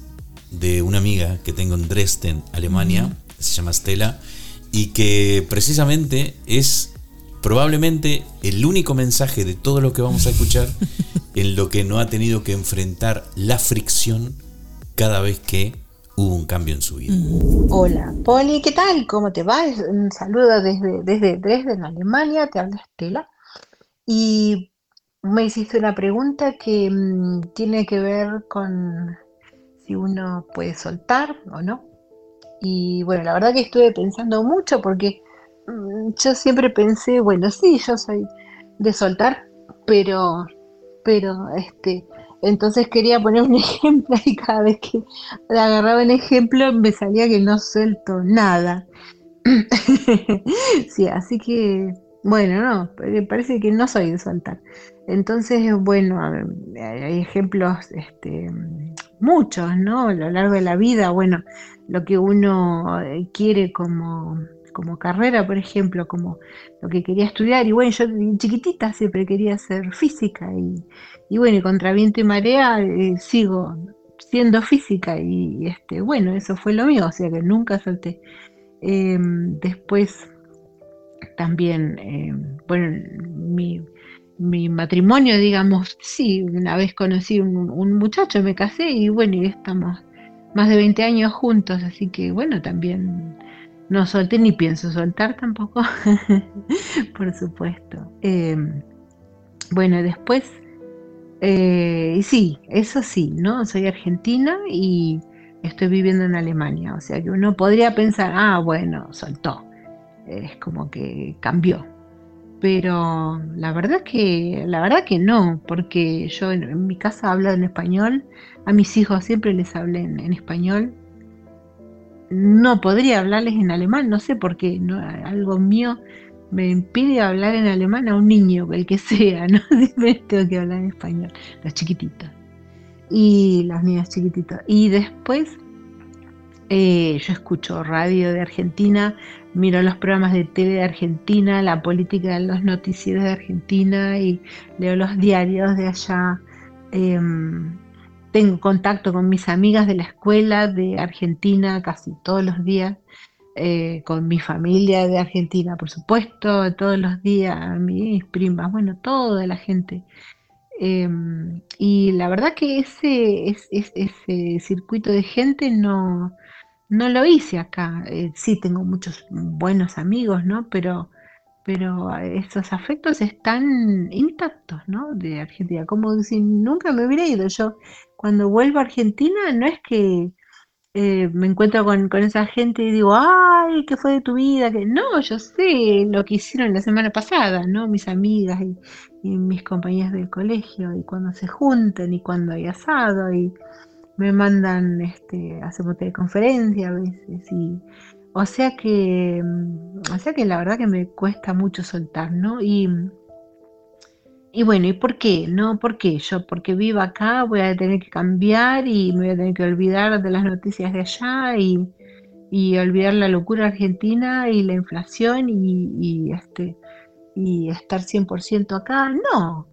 de una amiga que tengo en Dresden, Alemania, se llama Stella, y que precisamente es probablemente el único mensaje de todo lo que vamos a escuchar en lo que no ha tenido que enfrentar la fricción cada vez que hubo un cambio en su vida. Hola, Poli, ¿qué tal? ¿Cómo te va? Un saludo desde, desde Dresden, Alemania, te habla Estela. Y me hiciste una pregunta que mm, tiene que ver con si uno puede soltar o no. Y bueno, la verdad que estuve pensando mucho porque mm, yo siempre pensé, bueno, sí, yo soy de soltar, pero, pero, este, entonces quería poner un ejemplo y cada vez que agarraba un ejemplo me salía que no suelto nada. sí, así que, bueno, no, parece que no soy de soltar. Entonces, bueno, hay ejemplos, este, muchos, ¿no? A lo largo de la vida, bueno, lo que uno eh, quiere como, como carrera, por ejemplo, como lo que quería estudiar. Y bueno, yo chiquitita siempre quería ser física y, y bueno, y contra viento y marea eh, sigo siendo física y, este, bueno, eso fue lo mío, o sea que nunca solté. Em, después también, em, bueno, mi, mi matrimonio, digamos, sí, una vez conocí un, muchacho, me casé y bueno, y estamos más de 20 años juntos, así que bueno, también no solté ni pienso soltar tampoco, por supuesto. Em, bueno, después, eh, sí, eso sí, ¿no? Soy argentina y estoy viviendo en Alemania, o sea que uno podría pensar, ah, bueno, soltó, es como que cambió. Pero la verdad que, la verdad que no, porque yo en, mi casa hablo en español, a mis hijos siempre les hablé en español, no podría hablarles en alemán, no sé por qué, algo mío me impide hablar en alemán a un niño, el que sea, ¿no? Tengo que hablar en español, los chiquititos. Y las niñas chiquititos. Y después eh, yo escucho radio de Argentina, miro los programas de tele de Argentina, la política de los noticieros de Argentina y leo los diarios de allá. Em, tengo contacto con mis amigas de la escuela de Argentina casi todos los días, eh, con mi familia de Argentina, por supuesto, todos los días, mis primas, bueno, toda la gente. Em, y la verdad que ese, ese circuito de gente no, no lo hice acá. Eh, sí, tengo muchos buenos amigos, ¿no? Pero pero esos afectos están intactos, ¿no? De Argentina, como si nunca me hubiera ido. Yo cuando vuelvo a Argentina no es que eh, me encuentro con, esa gente y digo, ay, ¿qué fue de tu vida? Que no, yo sé lo que hicieron la semana pasada, ¿no? Mis amigas y, mis compañeras del colegio, y cuando se juntan y cuando hay asado y me mandan, este, hacemos teleconferencia a veces y o sea que, mm, o sea que la verdad que me cuesta mucho soltar, ¿no? Y, y bueno, ¿y por qué? No, ¿por qué? Yo porque vivo acá voy a tener que cambiar y me voy a tener que olvidar de las noticias de allá y, y olvidar la locura argentina y la inflación y, este, y estar 100% acá. No.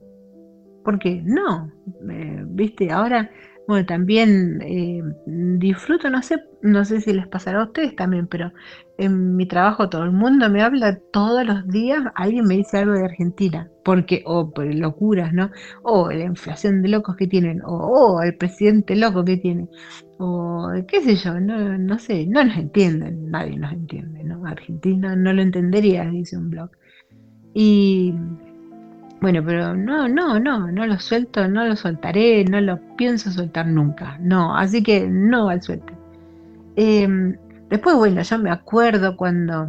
¿Por qué? No. Eh, Viste, ahora bueno, también eh, disfruto, no sé, no sé si les pasará a ustedes también, pero en mi trabajo todo el mundo me habla todos los días, alguien me dice algo de Argentina, porque, o por locuras, ¿no? O la inflación de locos que tienen, o el presidente loco que tiene, o qué sé yo, no, no sé, no nos entienden, nadie nos entiende, ¿no? Argentina no lo entendería, dice un blog. Y bueno, pero no, no, no, no lo suelto, no lo soltaré, no lo pienso soltar nunca. No, así que no al suelte. Em, después, bueno, yo me acuerdo cuando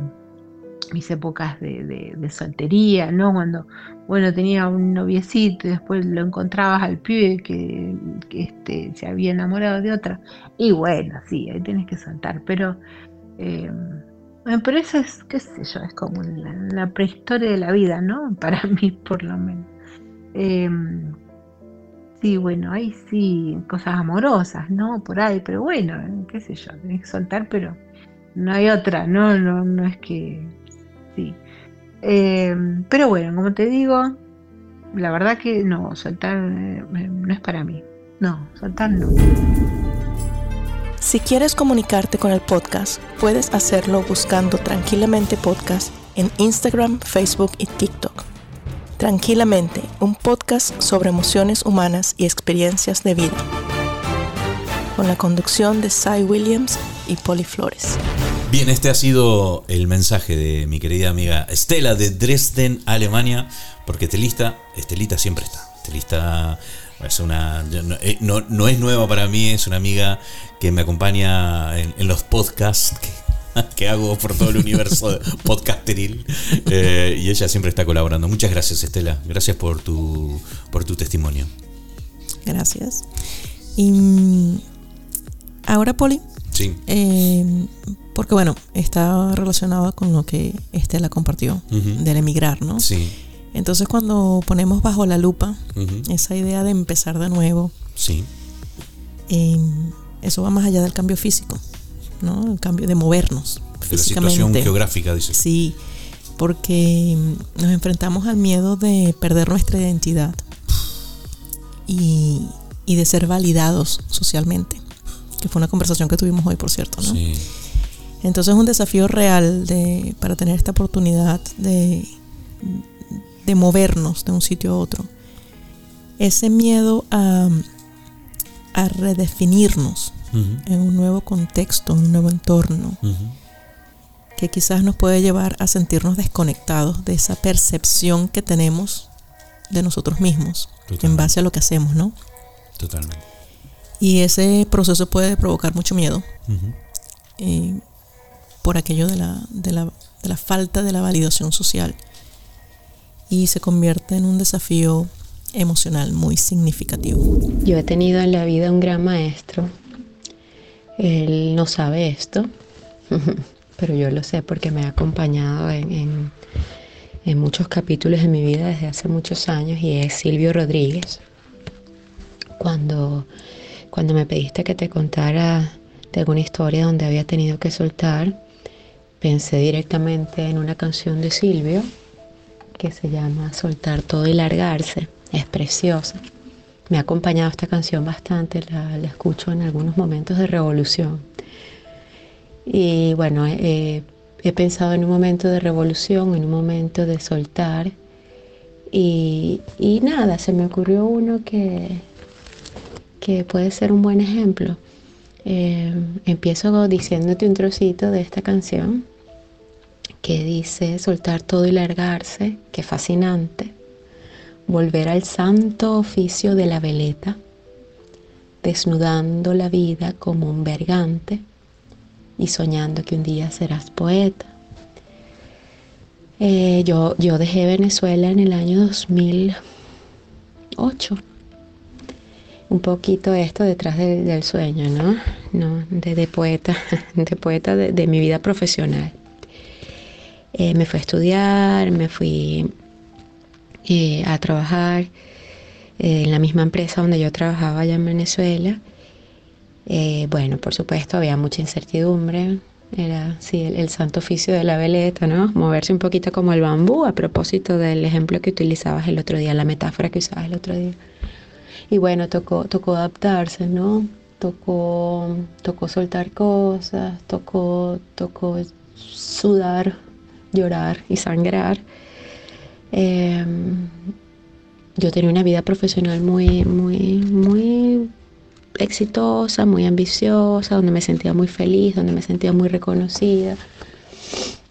mis épocas de, soltería, ¿no? Cuando, bueno, tenía un noviecito y después lo encontrabas al pibe que, este, se había enamorado de otra. Y bueno, sí, ahí tienes que soltar, pero... Em, pero eso es, qué sé yo, es como la, prehistoria de la vida, ¿no? Para mí, por lo menos. Em, sí, bueno, ahí sí, cosas amorosas, ¿no? Por ahí, pero bueno, qué sé yo, tenés que soltar, pero no hay otra, ¿no? No, no es que. Sí. Em, pero bueno, como te digo, la verdad que no, soltar eh, no es para mí. No, soltar no. Si quieres comunicarte con el podcast, puedes hacerlo buscando Tranquilamente Podcast en Instagram, Facebook y TikTok. Tranquilamente, un podcast sobre emociones humanas y experiencias de vida. Con la conducción de Cy Williams y Polly Flores. Bien, este ha sido el mensaje de mi querida amiga Estela de Dresden, Alemania, porque Estelita, Estelita siempre está. Estelita es una, eh, no, es nueva para mí, es una amiga que me acompaña en, los podcasts que, hago por todo el universo podcasteril eh, y ella siempre está colaborando. Muchas gracias Estela, gracias por tu, por tu testimonio. Gracias. Y mm, ahora Poli. Sí. Eh, porque bueno, está relacionado con lo que Estela compartió del emigrar, ¿no? Sí. Entonces cuando ponemos bajo la lupa esa idea de empezar de nuevo, sí. Em, eso va más allá del cambio físico, ¿no? El cambio de movernos. De la situación geográfica, dice. Sí, porque nos enfrentamos al miedo de perder nuestra identidad y, y de ser validados socialmente, que fue una conversación que tuvimos hoy, por cierto, ¿no? Sí. Entonces es un desafío real de, para tener esta oportunidad de, de movernos de un sitio a otro. Ese miedo a, a redefinirnos en un nuevo contexto, en un nuevo entorno, que quizás nos puede llevar a sentirnos desconectados de esa percepción que tenemos de nosotros mismos en base a lo que hacemos, ¿no? Totalmente. Y ese proceso puede provocar mucho miedo eh, por aquello de la, de, la, de la falta de la validación social y se convierte en un desafío emocional muy significativo. Yo he tenido en la vida un gran maestro. Él no sabe esto, pero yo lo sé porque me ha acompañado en, en- muchos capítulos de mi vida desde hace muchos años y es Silvio Rodríguez. Cuando, cuando me pediste que te contara de alguna historia donde había tenido que soltar, pensé directamente en una canción de Silvio que se llama Soltar todo y largarse. Es preciosa. Me ha acompañado esta canción bastante, la, la escucho en algunos momentos de revolución. Y bueno, eh, he pensado en un momento de revolución, en un momento de soltar. Y, y nada, se me ocurrió uno que, que puede ser un buen ejemplo. Eh, empiezo diciéndote un trocito de esta canción que dice soltar todo y largarse, que fascinante, volver al santo oficio de la veleta, desnudando la vida como un bergante y soñando que un día serás poeta. Eh, yo, yo dejé Venezuela en el año 2008. Un poquito esto detrás de- del sueño, ¿no? no de, poeta, de poeta de mi vida profesional. Eh, me fui a estudiar, me fui eh, a trabajar eh, en la misma empresa donde yo trabajaba allá en Venezuela. Bueno, por supuesto, había mucha incertidumbre. Era, sí, el, el santo oficio de la veleta, ¿no? Moverse un poquito como el bambú, a propósito del ejemplo que utilizabas el otro día, la metáfora que usabas el otro día. Y bueno, tocó, tocó adaptarse, ¿no? Tocó, tocó soltar cosas, tocó, tocó sudar, llorar y sangrar. Eh, yo tenía una vida profesional muy, muy, muy exitosa, muy ambiciosa, donde me sentía muy feliz, donde me sentía muy reconocida.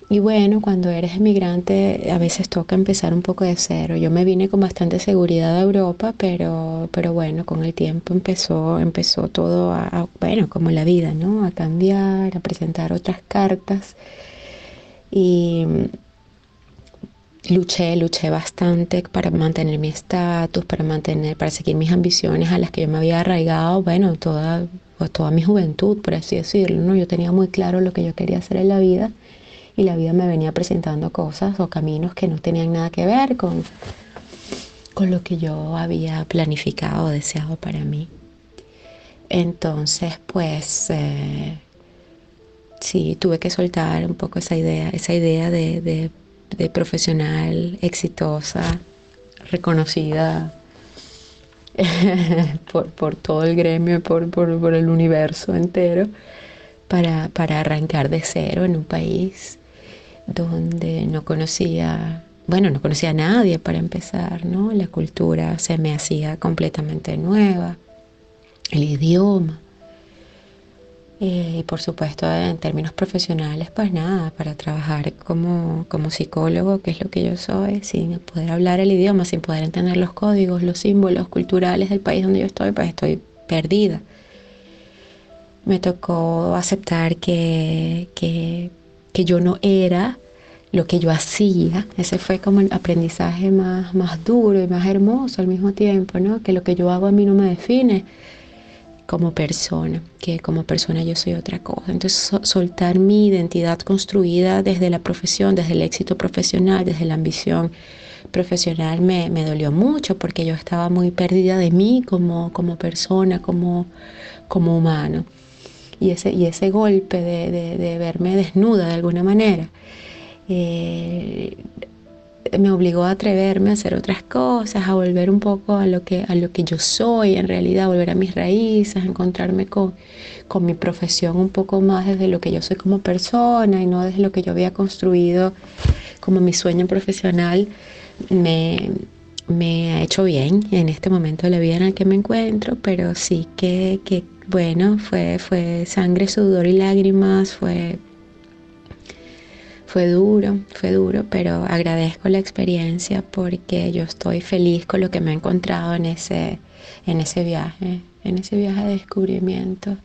Y bueno, cuando eres emigrante a veces toca empezar un poco de cero. Yo me vine con bastante seguridad a Europa, pero, pero bueno, con el tiempo empezó, empezó todo a- bueno, como la vida, ¿no? A cambiar, a presentar otras cartas. Y luché, luché bastante para mantener mi estatus, para mantener, para seguir mis ambiciones a las que yo me había arraigado, bueno, toda, pues, toda mi juventud, por así decirlo, ¿no? Yo tenía muy claro lo que yo quería hacer en la vida y la vida me venía presentando cosas o caminos que no tenían nada que ver con, con lo que yo había planificado deseado para mí. Entonces, pues, eh, sí, tuve que soltar un poco esa idea, esa idea de, de- de profesional exitosa, reconocida por, por todo el gremio, por, por- por el universo entero, para, para arrancar de cero en un país donde no conocía, bueno, no conocía a nadie para empezar, ¿no? La cultura se me hacía completamente nueva, el idioma. Eh, y por supuesto, en términos profesionales, pues nada, para trabajar como, como psicólogo, que es lo que yo soy, sin poder hablar el idioma, sin poder entender los códigos, los símbolos culturales del país donde yo estoy, pues estoy perdida. Me tocó aceptar que, que, que yo no era lo que yo hacía. Ese fue como el aprendizaje más, más duro y más hermoso al mismo tiempo, ¿no? Que lo que yo hago a mí no me define como persona, que como persona yo soy otra cosa. Entonces so- soltar mi identidad construida desde la profesión, desde el éxito profesional, desde la ambición profesional me, me dolió mucho porque yo estaba muy perdida de mí como, como persona, como, como humano. Y ese, y ese golpe de, de- de verme desnuda de alguna manera eh, me obligó a atreverme a hacer otras cosas, a volver un poco a lo que, a lo que yo soy, en realidad, volver a mis raíces, a encontrarme con, con mi profesión un poco más desde lo que yo soy como persona y no desde lo que yo había construido como mi sueño profesional, me, me ha hecho bien en este momento de la vida en el que me encuentro, pero sí que, que bueno, fue, fue sangre, sudor y lágrimas, fue fue duro, fue duro, pero agradezco la experiencia porque yo estoy feliz con lo que me he encontrado en ese, en ese viaje, en ese viaje de descubrimiento.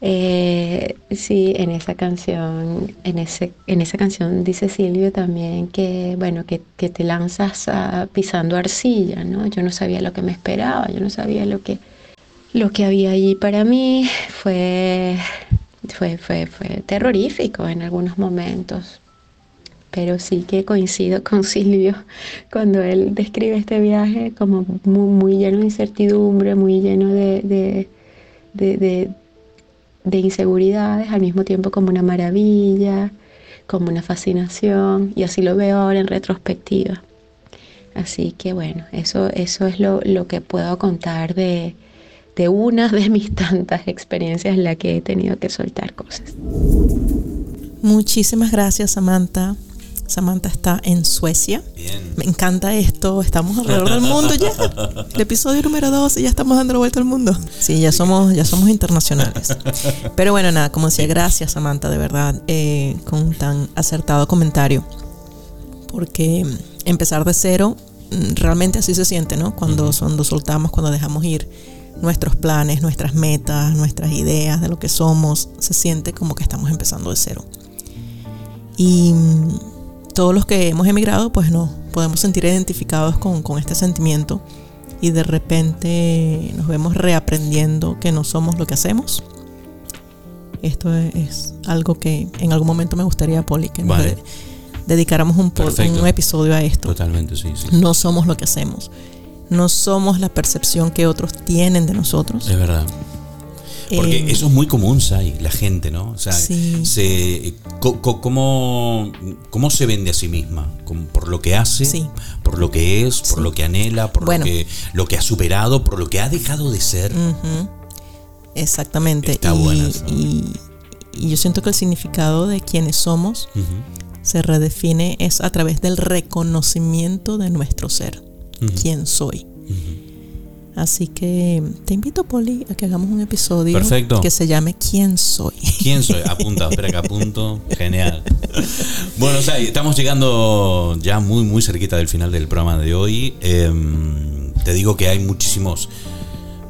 Eh, sí, en esa canción, en, ese, en esa canción dice Silvio también que, bueno, que, te lanzas pisando arcilla, ¿no? Yo no sabía lo que me esperaba, yo no sabía lo que, lo que había allí para mí. Fue, fue, fue, fue terrorífico en algunos momentos, pero sí que coincido con Silvio cuando él describe este viaje como muy, muy lleno de incertidumbre, muy lleno de, de, de de inseguridades, al mismo tiempo como una maravilla, como una fascinación, y así lo veo ahora en retrospectiva. Así que bueno, eso, eso es lo, lo que puedo contar de, de una de mis tantas experiencias en la que he tenido que soltar cosas. Muchísimas gracias, Samantha. Samantha está en Suecia. Me encanta esto. Estamos alrededor del mundo ya. El episodio número 12, ya estamos dando la vuelta al mundo. Sí, ya somos, ya somos internacionales. Pero bueno, nada, como decía, gracias Samantha, de verdad, eh, con un tan acertado comentario. Porque empezar de cero, mm, realmente así se siente, ¿no? Cuando, cuando soltamos, cuando dejamos ir nuestros planes, nuestras metas, nuestras ideas de lo que somos, se siente como que estamos empezando de cero. Y todos los que hemos emigrado, pues nos podemos sentir identificados con, este sentimiento y de repente nos vemos reaprendiendo que no somos lo que hacemos. Esto es, algo que en algún momento me gustaría, Poli, que nos dedicáramos un, un, episodio a esto. Totalmente, sí, sí. No somos lo que hacemos. No somos la percepción que otros tienen de nosotros. Es verdad. Porque eh, eso es muy común, Sai, la gente, ¿no? O sea, se, cómo, cómo, se vende a sí misma? ¿Por lo que hace? ¿Por lo que es? ¿Por lo que anhela? ¿Por lo, que, lo que ha superado? ¿Por lo que ha dejado de ser? Exactamente. y, y, yo siento que el significado de quienes somos se redefine es a través del reconocimiento de nuestro ser. ¿Quién soy? Así que te invito, Poli, a que hagamos un episodio que se llame ¿Quién soy? ¿Quién soy? Apunta, espera que apunto. Genial. Bueno, o sea, estamos llegando ya muy, muy cerquita del final del programa de hoy. Em, te digo que hay muchísimos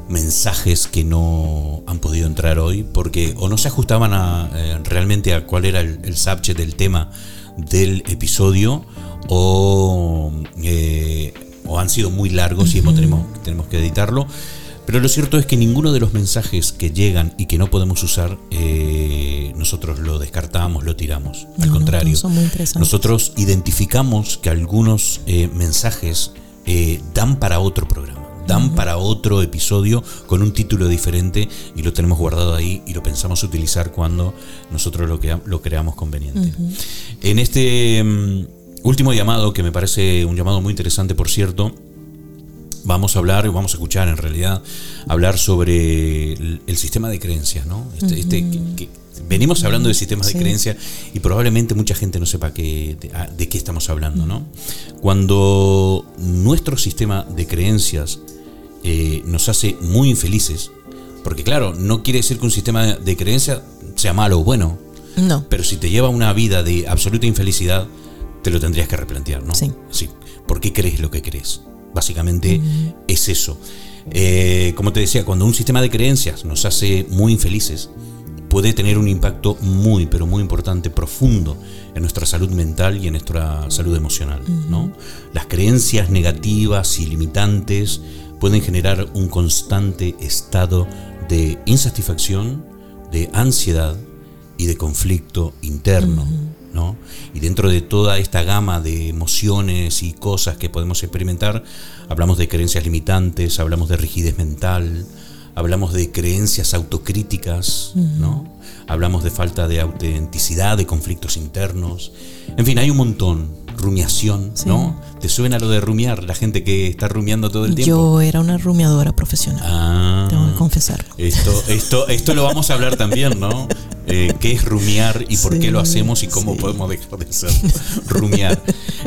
mensajes que no han podido entrar hoy porque o no se ajustaban a, eh, realmente a cuál era el, subject del tema del episodio o eh, o han sido muy largos y hemos, tenemos, tenemos que editarlo. Pero lo cierto es que ninguno de los mensajes que llegan y que no podemos usar, eh, nosotros lo descartamos, lo tiramos. Al contrario, nosotros identificamos que algunos eh, mensajes eh, dan para otro programa, dan para otro episodio con un título diferente y lo tenemos guardado ahí y lo pensamos utilizar cuando nosotros lo creamos conveniente. En este mm, Último llamado, que me parece un llamado muy interesante, por cierto. Vamos a hablar, vamos a escuchar en realidad, hablar sobre el, sistema de creencias, ¿no? Este, este venimos hablando de sistemas de creencias y probablemente mucha gente no sepa de, qué estamos hablando, ¿no? Cuando nuestro sistema de creencias eh, nos hace muy infelices, porque claro, no quiere decir que un sistema de creencias sea malo o bueno, no. pero si te lleva a una vida de absoluta infelicidad, te lo tendrías que replantear, ¿no? Sí. sí. ¿Por qué crees lo que crees? Básicamente es eso. Eh, como te decía, cuando un sistema de creencias nos hace muy infelices, puede tener un impacto muy, pero muy importante, profundo en nuestra salud mental y en nuestra salud emocional. ¿no? Las creencias negativas y limitantes pueden generar un constante estado de insatisfacción, de ansiedad y de conflicto interno. Y dentro de toda esta gama de emociones y cosas que podemos experimentar, hablamos de creencias limitantes, hablamos de rigidez mental, hablamos de creencias autocríticas, ¿no? Hablamos de falta de autenticidad, de conflictos internos. En fin, hay un montón. Rumiación, ¿no? ¿Te suena lo de rumiar? La gente que está rumiando todo el tiempo. Yo era una rumiadora profesional. Ah, tengo que confesarlo. Esto, esto, esto lo vamos a hablar también, ¿no? Eh, qué es rumiar y por qué lo hacemos y cómo podemos dejar de ser rumiar.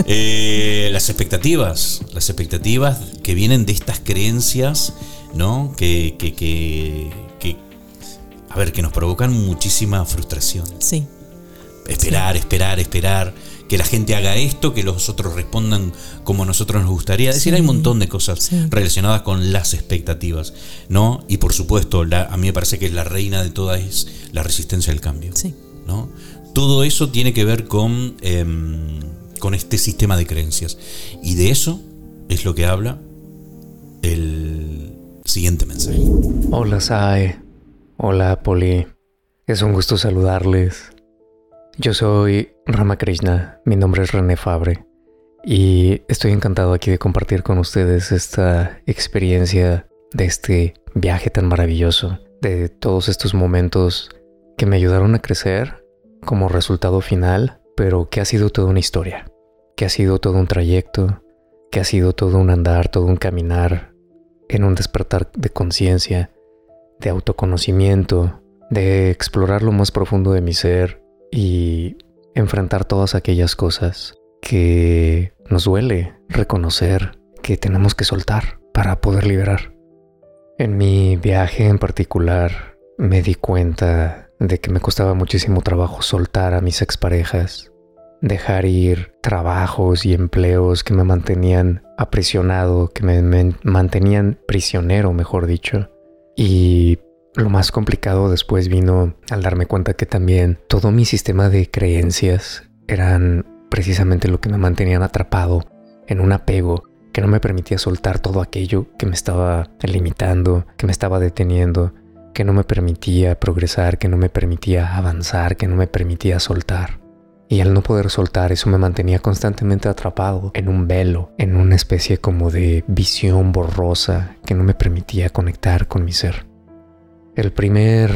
Eh, las expectativas, las expectativas que vienen de estas creencias, ¿no? Que, que, que, que, a ver, que nos provocan muchísima frustración. Sí. Esperar, esperar, esperar. Que la gente haga esto, que los otros respondan como a nosotros nos gustaría. Es decir, hay un montón de cosas relacionadas con las expectativas, ¿no? Y por supuesto, la, a mí me parece que la reina de todas es la resistencia al cambio. ¿no? Todo eso tiene que ver con, em, con este sistema de creencias. Y de eso es lo que habla el siguiente mensaje. Hola Sae, hola Poli, es un gusto saludarles. Yo soy Ramakrishna, mi nombre es René Fabre y estoy encantado aquí de compartir con ustedes esta experiencia de este viaje tan maravilloso, de todos estos momentos que me ayudaron a crecer como resultado final, pero que ha sido toda una historia, que ha sido todo un trayecto, que ha sido todo un andar, todo un caminar en un despertar de conciencia, de autoconocimiento, de explorar lo más profundo de mi ser y enfrentar todas aquellas cosas que nos duele reconocer que tenemos que soltar para poder liberar. En mi viaje en particular me di cuenta de que me costaba muchísimo trabajo soltar a mis exparejas, dejar ir trabajos y empleos que me mantenían aprisionado, que me, mantenían prisionero, mejor dicho. Y lo más complicado después vino al darme cuenta que también todo mi sistema de creencias eran precisamente lo que me mantenían atrapado en un apego que no me permitía soltar todo aquello que me estaba limitando, que me estaba deteniendo, que no me permitía progresar, que no me permitía avanzar, que no me permitía soltar. Y al no poder soltar eso me mantenía constantemente atrapado en un velo, en una especie como de visión borrosa que no me permitía conectar con mi ser. El primer,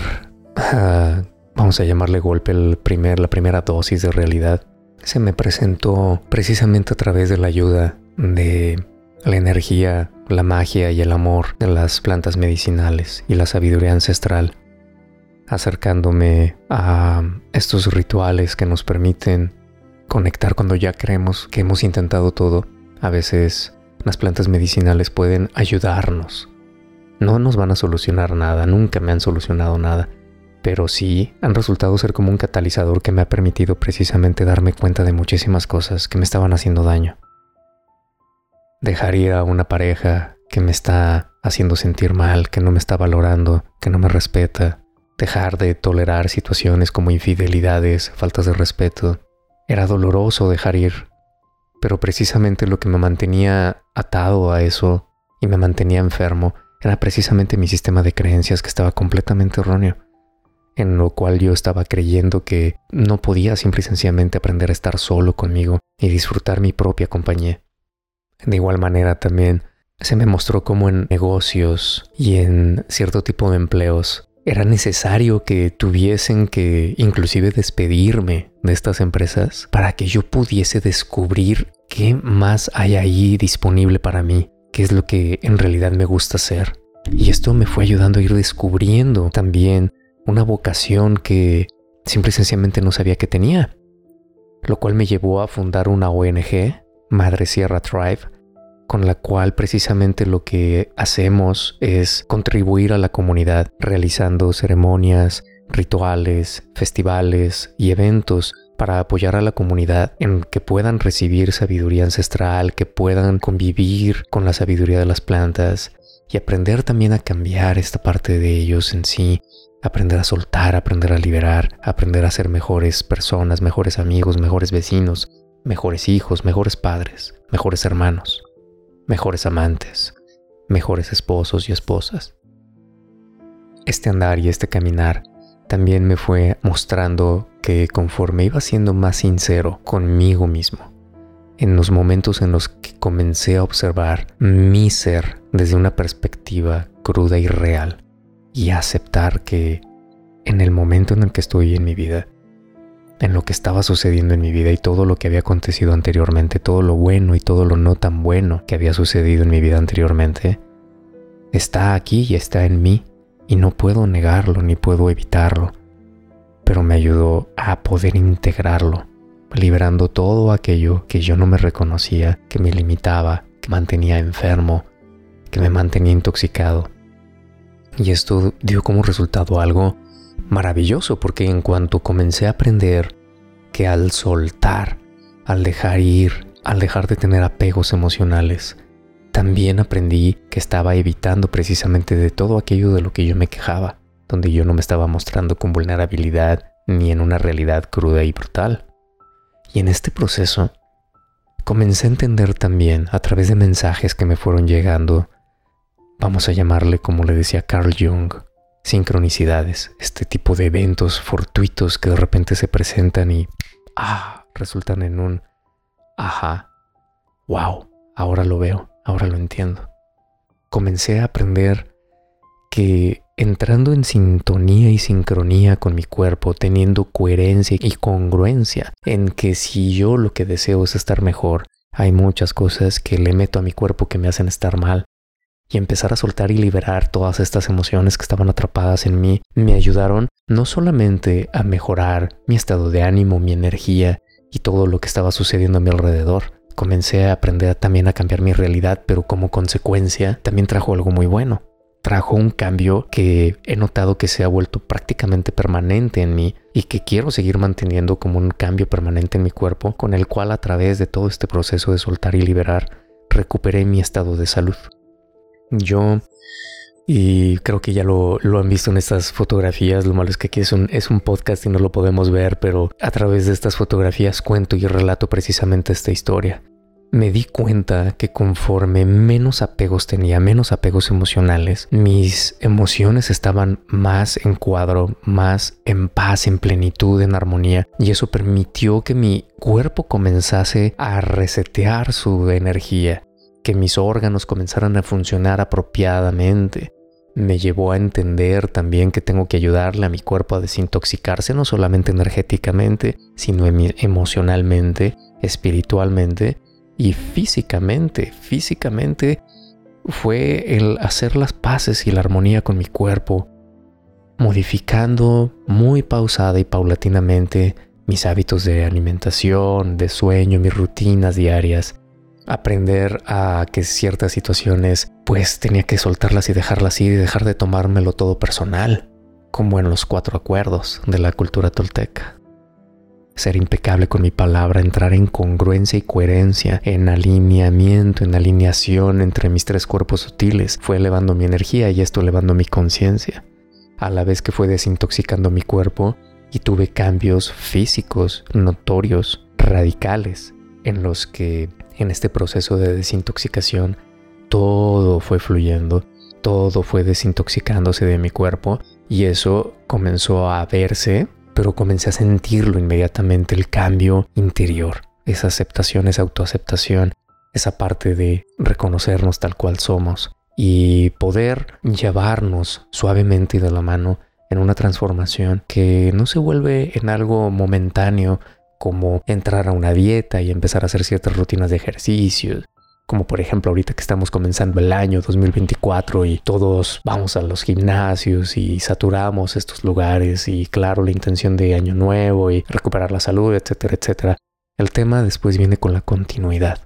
ah, vamos a llamarle golpe, el primer, la primera dosis de realidad se me presentó precisamente a través de la ayuda de la energía, la magia y el amor de las plantas medicinales y la sabiduría ancestral, acercándome a estos rituales que nos permiten conectar cuando ya creemos que hemos intentado todo. A veces las plantas medicinales pueden ayudarnos. No nos van a solucionar nada, nunca me han solucionado nada, pero sí han resultado ser como un catalizador que me ha permitido precisamente darme cuenta de muchísimas cosas que me estaban haciendo daño. Dejar ir a una pareja que me está haciendo sentir mal, que no me está valorando, que no me respeta. Dejar de tolerar situaciones como infidelidades, faltas de respeto. Era doloroso dejar ir, pero precisamente lo que me mantenía atado a eso y me mantenía enfermo era precisamente mi sistema de creencias que estaba completamente erróneo en lo cual yo estaba creyendo que no podía simple y sencillamente aprender a estar solo conmigo y disfrutar mi propia compañía. De igual manera también se me mostró cómo en negocios y en cierto tipo de empleos era necesario que tuviesen que inclusive despedirme de estas empresas para que yo pudiese descubrir qué más hay ahí disponible para mí, qué es lo que en realidad me gusta hacer. Y esto me fue ayudando a ir descubriendo también una vocación que simple y sencillamente no sabía que tenía, lo cual me llevó a fundar una ONG, Madre Sierra Tribe, con la cual precisamente lo que hacemos es contribuir a la comunidad realizando ceremonias, rituales, festivales y eventos para apoyar a la comunidad en que puedan recibir sabiduría ancestral, que puedan convivir con la sabiduría de las plantas y aprender también a cambiar esta parte de ellos en sí, aprender a soltar, aprender a liberar, aprender a ser mejores personas, mejores amigos, mejores vecinos, mejores hijos, mejores padres, mejores hermanos, mejores amantes, mejores esposos y esposas. Este andar y este caminar también me fue mostrando que conforme iba siendo más sincero conmigo mismo, en los momentos en los que comencé a observar mi ser desde una perspectiva cruda y real, y aceptar que en el momento en el que estoy en mi vida, en lo que estaba sucediendo en mi vida y todo lo que había acontecido anteriormente, todo lo bueno y todo lo no tan bueno que había sucedido en mi vida anteriormente, está aquí y está en mí y no puedo negarlo ni puedo evitarlo, pero me ayudó a poder integrarlo, liberando todo aquello que yo no me reconocía, que me limitaba, que mantenía enfermo, que me mantenía intoxicado. Y esto dio como resultado algo maravilloso porque en cuanto comencé a aprender que al soltar, al dejar ir, al dejar de tener apegos emocionales, también aprendí que estaba evitando precisamente de todo aquello de lo que yo me quejaba, donde yo no me estaba mostrando con vulnerabilidad ni en una realidad cruda y brutal. Y en este proceso, comencé a entender también a través de mensajes que me fueron llegando, vamos a llamarle como le decía Carl Jung, sincronicidades, este tipo de eventos fortuitos que de repente se presentan y ah, resultan en un ajá, wow, ahora lo veo, ahora lo entiendo. Comencé a aprender que entrando en sintonía y sincronía con mi cuerpo, teniendo coherencia y congruencia en que si yo lo que deseo es estar mejor, hay muchas cosas que le meto a mi cuerpo que me hacen estar mal. Y empezar a soltar y liberar todas estas emociones que estaban atrapadas en mí me ayudaron no solamente a mejorar mi estado de ánimo, mi energía y todo lo que estaba sucediendo a mi alrededor. Comencé a aprender también a cambiar mi realidad, pero como consecuencia también trajo algo muy bueno trajo un cambio que he notado que se ha vuelto prácticamente permanente en mí y que quiero seguir manteniendo como un cambio permanente en mi cuerpo, con el cual a través de todo este proceso de soltar y liberar, recuperé mi estado de salud. Yo, y creo que ya lo, han visto en estas fotografías, lo malo es que aquí es un, es un podcast y no lo podemos ver, pero a través de estas fotografías cuento y relato precisamente esta historia. Me di cuenta que conforme menos apegos tenía, menos apegos emocionales, mis emociones estaban más en cuadro, más en paz, en plenitud, en armonía, y eso permitió que mi cuerpo comenzase a resetear su energía, que mis órganos comenzaran a funcionar apropiadamente. Me llevó a entender también que tengo que ayudarle a mi cuerpo a desintoxicarse no solamente energéticamente, sino emocionalmente, espiritualmente, y físicamente, físicamente fue el hacer las paces y la armonía con mi cuerpo, modificando muy pausada y paulatinamente mis hábitos de alimentación, de sueño, mis rutinas diarias, aprender a que ciertas situaciones pues tenía que soltarlas y dejarlas ir y dejar de tomármelo todo personal, como en los cuatro acuerdos de la cultura tolteca. Ser impecable con mi palabra, entrar en congruencia y coherencia, en alineamiento, en alineación entre mis tres cuerpos sutiles, fue elevando mi energía y esto elevando mi conciencia, a la vez que fue desintoxicando mi cuerpo y tuve cambios físicos notorios, radicales, en los que en este proceso de desintoxicación todo fue fluyendo, todo fue desintoxicándose de mi cuerpo y eso comenzó a verse pero comencé a sentirlo inmediatamente, el cambio interior, esa aceptación, esa autoaceptación, esa parte de reconocernos tal cual somos y poder llevarnos suavemente de la mano en una transformación que no se vuelve en algo momentáneo como entrar a una dieta y empezar a hacer ciertas rutinas de ejercicios, como por ejemplo ahorita que estamos comenzando el año 2024 y todos vamos a los gimnasios y saturamos estos lugares y claro la intención de año nuevo y recuperar la salud, etcétera, etcétera. El tema después viene con la continuidad,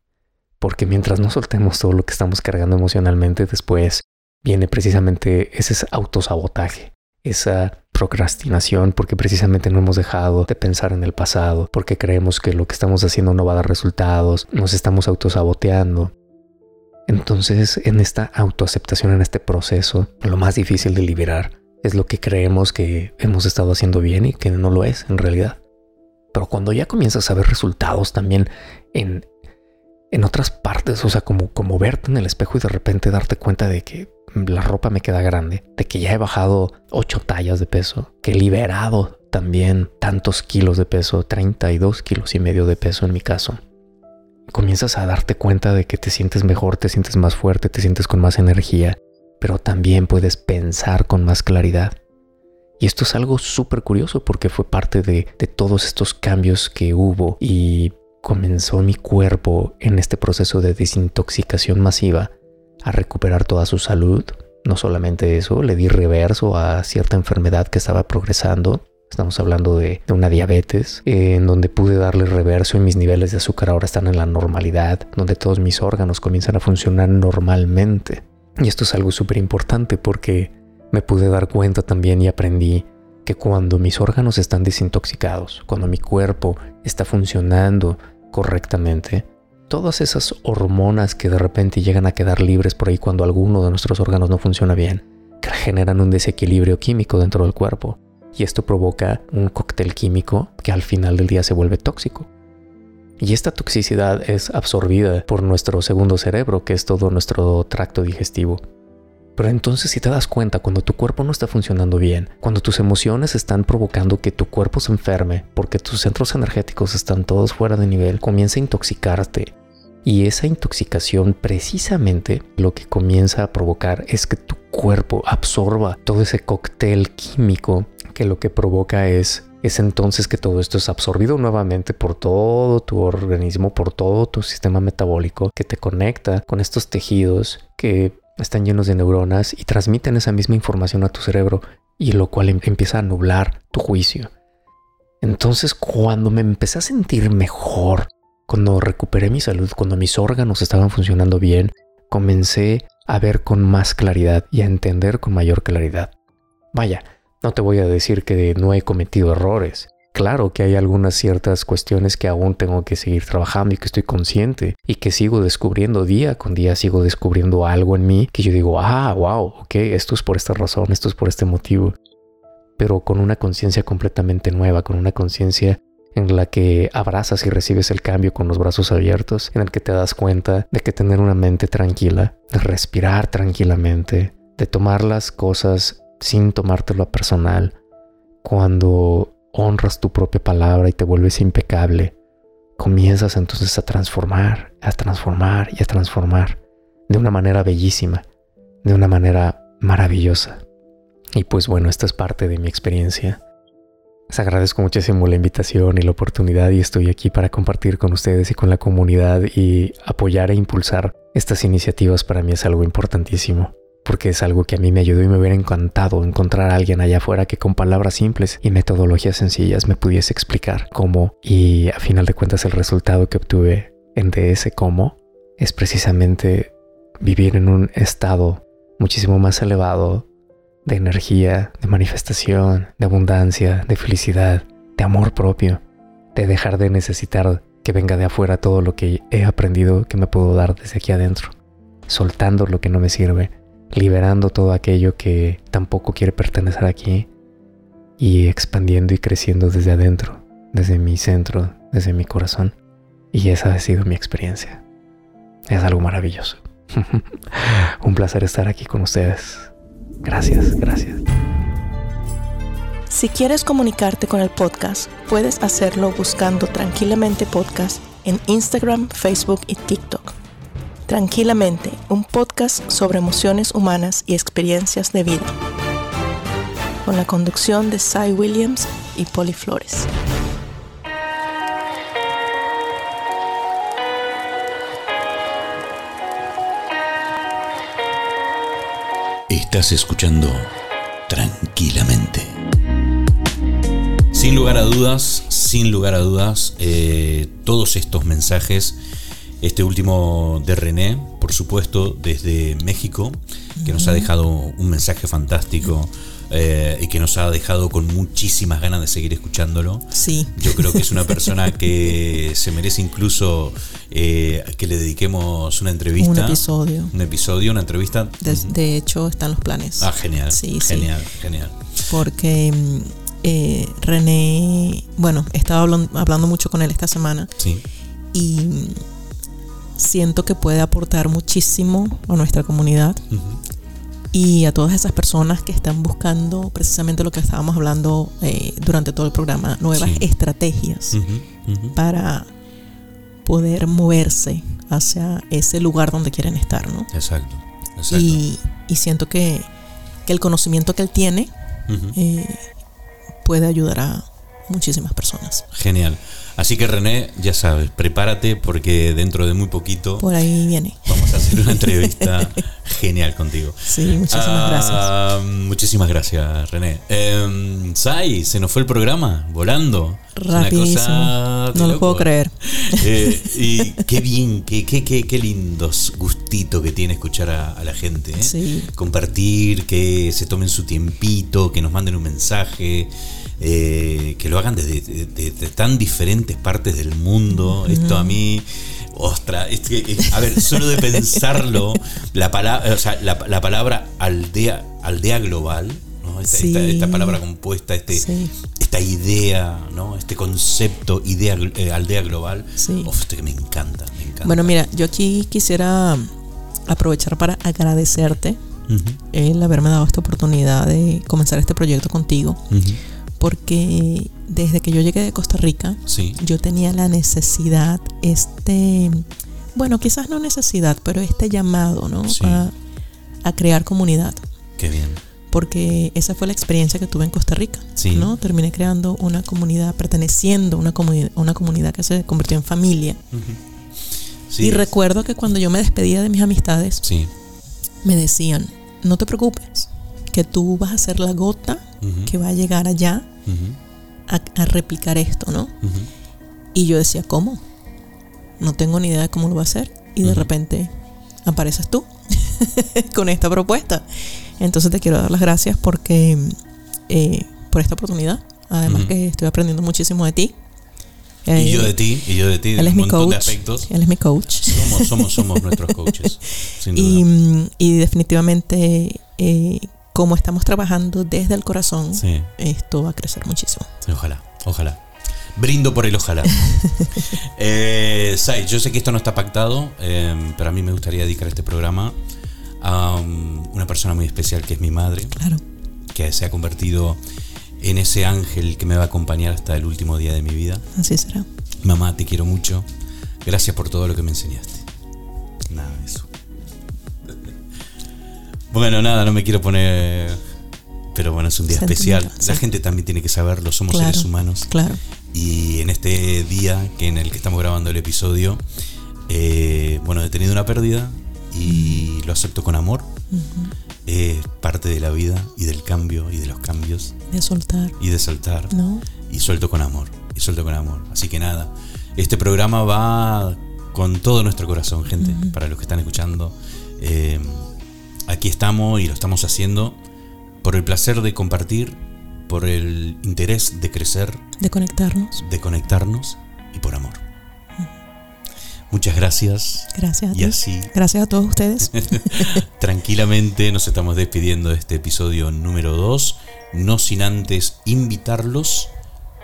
porque mientras no soltemos todo lo que estamos cargando emocionalmente, después viene precisamente ese autosabotaje, esa procrastinación porque precisamente no hemos dejado de pensar en el pasado, porque creemos que lo que estamos haciendo no va a dar resultados, nos estamos autosaboteando. Entonces, en esta autoaceptación, en este proceso, lo más difícil de liberar es lo que creemos que hemos estado haciendo bien y que no lo es en realidad. Pero cuando ya comienzas a ver resultados también en, en otras partes, o sea, como, como verte en el espejo y de repente darte cuenta de que la ropa me queda grande, de que ya he bajado 8 tallas de peso, que he liberado también tantos kilos de peso, 32 kilos y medio de peso en mi caso. Comienzas a darte cuenta de que te sientes mejor, te sientes más fuerte, te sientes con más energía, pero también puedes pensar con más claridad. Y esto es algo súper curioso porque fue parte de, de todos estos cambios que hubo y comenzó mi cuerpo en este proceso de desintoxicación masiva a recuperar toda su salud. No solamente eso, le di reverso a cierta enfermedad que estaba progresando. Estamos hablando de, una diabetes, en donde pude darle reverso y mis niveles de azúcar ahora están en la normalidad, donde todos mis órganos comienzan a funcionar normalmente. Y esto es algo súper importante porque me pude dar cuenta también y aprendí que cuando mis órganos están desintoxicados, cuando mi cuerpo está funcionando correctamente, todas esas hormonas que de repente llegan a quedar libres por ahí cuando alguno de nuestros órganos no funciona bien, generan un desequilibrio químico dentro del cuerpo. Y esto provoca un cóctel químico que al final del día se vuelve tóxico. Y esta toxicidad es absorbida por nuestro segundo cerebro, que es todo nuestro tracto digestivo. Pero entonces si te das cuenta, cuando tu cuerpo no está funcionando bien, cuando tus emociones están provocando que tu cuerpo se enferme, porque tus centros energéticos están todos fuera de nivel, comienza a intoxicarte. Y esa intoxicación precisamente lo que comienza a provocar es que tu cuerpo absorba todo ese cóctel químico que lo que provoca es es entonces que todo esto es absorbido nuevamente por todo tu organismo, por todo tu sistema metabólico que te conecta con estos tejidos que están llenos de neuronas y transmiten esa misma información a tu cerebro y lo cual em-, empieza a nublar tu juicio. Entonces cuando me empecé a sentir mejor, cuando recuperé mi salud, cuando mis órganos estaban funcionando bien, comencé a ver con más claridad y a entender con mayor claridad. Vaya, no te voy a decir que no he cometido errores. Claro que hay algunas ciertas cuestiones que aún tengo que seguir trabajando y que estoy consciente y que sigo descubriendo día con día, sigo descubriendo algo en mí que yo digo, ah, wow, ok, esto es por esta razón, esto es por este motivo. Pero con una conciencia completamente nueva, con una conciencia en la que abrazas y recibes el cambio con los brazos abiertos, en el que te das cuenta de que tener una mente tranquila, de respirar tranquilamente, de tomar las cosas sin tomártelo a personal, cuando honras tu propia palabra y te vuelves impecable, comienzas entonces a transformar, a transformar y a transformar de una manera bellísima, de una manera maravillosa. Y pues bueno, esta es parte de mi experiencia. Les agradezco muchísimo la invitación y la oportunidad y estoy aquí para compartir con ustedes y con la comunidad y apoyar e impulsar estas iniciativas. Para mí es algo importantísimo porque es algo que a mí me ayudó y me hubiera encantado encontrar a alguien allá afuera que con palabras simples y metodologías sencillas me pudiese explicar cómo y a final de cuentas el resultado que obtuve en ese cómo es precisamente vivir en un estado muchísimo más elevado de energía, de manifestación, de abundancia, de felicidad, de amor propio, de dejar de necesitar que venga de afuera todo lo que he aprendido que me puedo dar desde aquí adentro, soltando lo que no me sirve liberando todo aquello que tampoco quiere pertenecer aquí y expandiendo y creciendo desde adentro, desde mi centro, desde mi corazón. Y esa ha sido mi experiencia. Es algo maravilloso. Un placer estar aquí con ustedes. Gracias, gracias. Si quieres comunicarte con el podcast, puedes hacerlo buscando Tranquilamente Podcast en Instagram, Facebook y TikTok. Tranquilamente, un podcast sobre emociones humanas y experiencias de vida. Con la conducción de Cy Williams y Polly Flores. Estás escuchando tranquilamente. Sin lugar a dudas, sin lugar a dudas, eh, todos estos mensajes este último de René, por supuesto, desde México, que nos ha dejado un mensaje fantástico. Eh, y que nos ha dejado con muchísimas ganas de seguir escuchándolo. Sí. Yo creo que es una persona que se merece incluso eh, que le dediquemos una entrevista. Un episodio. Un episodio, una entrevista. De, hecho, están los planes. Ah, genial. Sí, genial, genial. Porque mm, eh, René, bueno, estaba hablando, hablando mucho con él esta semana. Sí. Y siento que puede aportar muchísimo a nuestra comunidad y a todas esas personas que están buscando precisamente lo que estábamos hablando eh, durante todo el programa, nuevas estrategias para poder moverse hacia ese lugar donde quieren estar, ¿no? Exacto. Y, siento que, el conocimiento que él tiene eh, puede ayudar a, muchísimas personas. Genial. Así que René, ya sabes, prepárate porque dentro de muy poquito Por ahí viene. vamos a hacer una entrevista genial contigo. Sí, muchísimas Ah, Muchísimas gracias, René. Eh, Sai, se nos fue el programa volando. Es una Rapidísimo. cosa No lo puedo creer. Eh, y qué bien, qué, qué, qué, qué lindos gustito que tiene escuchar a, a la gente. ¿eh? Sí. Compartir, que se tomen su tiempito, que nos manden un mensaje. Eh, que lo hagan desde de- de- de tan diferentes partes del mundo. Esto a mí, ostras, es que, eh, a ver, solo de pensarlo, la, palabra, o sea, la, la palabra aldea, aldea global, ¿no? esta, esta- Sí. esta palabra compuesta, este, esta idea, ¿no? este concepto, idea, eh, aldea global, Sí. esto que me encanta, me encanta. Bueno, mira, yo aquí quisiera aprovechar para agradecerte el haberme dado esta oportunidad de comenzar este proyecto contigo. Porque desde que yo llegué de Costa Rica, Sí. yo tenía la necesidad, este, bueno, quizás no necesidad, pero este llamado, ¿no? Sí. A, a crear comunidad, Qué bien. porque esa fue la experiencia que tuve en Costa Rica, Sí. ¿no? Terminé creando una comunidad, perteneciendo a una comunidad, una comunidad que se convirtió en familia. Sí. Y recuerdo que cuando yo me despedía de mis amistades, me decían, no te preocupes, que tú vas a ser la gota que va a llegar allá a, a replicar esto, ¿no? Y yo decía, ¿cómo? No tengo ni idea de cómo lo va a hacer. Y de repente apareces tú con esta propuesta. Entonces te quiero dar las gracias porque eh, por esta oportunidad. Además que estoy aprendiendo muchísimo de ti. Y Eh, yo de ti, y yo de ti, de Él es mi coach. Él es mi coach. Somos, somos, somos nuestros coaches, sin duda. Y, y definitivamente, eh, como estamos trabajando desde el corazón, Sí. esto va a crecer muchísimo. Sí, Ojalá, ojalá. Brindo por el ojalá. eh, Sai, yo sé que esto no está pactado, eh, pero a mí me gustaría dedicar este programa a um, una persona muy especial que es mi madre, Claro. que se ha convertido en ese ángel que me va a acompañar hasta el último día de mi vida. Así será. Mamá, te quiero mucho. Gracias por todo lo que me enseñaste. Nada de eso. Bueno, nada, no me quiero poner. Pero bueno, es un día especial. sí. La gente también tiene que saberlo, somos Claro, seres humanos. Claro. Y en este día que en el que estamos grabando el episodio, eh, bueno, he tenido una pérdida y lo acepto con amor. Es parte de la vida y del cambio y de los cambios De soltar. y de saltar. ¿No? Y suelto con amor. Y suelto con amor. Así que nada, este programa va con todo nuestro corazón, gente. Para los que están escuchando. Eh, aquí estamos y lo estamos haciendo por el placer de compartir, por el interés de crecer, De conectarnos. de conectarnos y por amor. Muchas gracias. Gracias a Y ti. así, Gracias a todos ustedes. tranquilamente nos estamos despidiendo de este episodio número 2, no sin antes invitarlos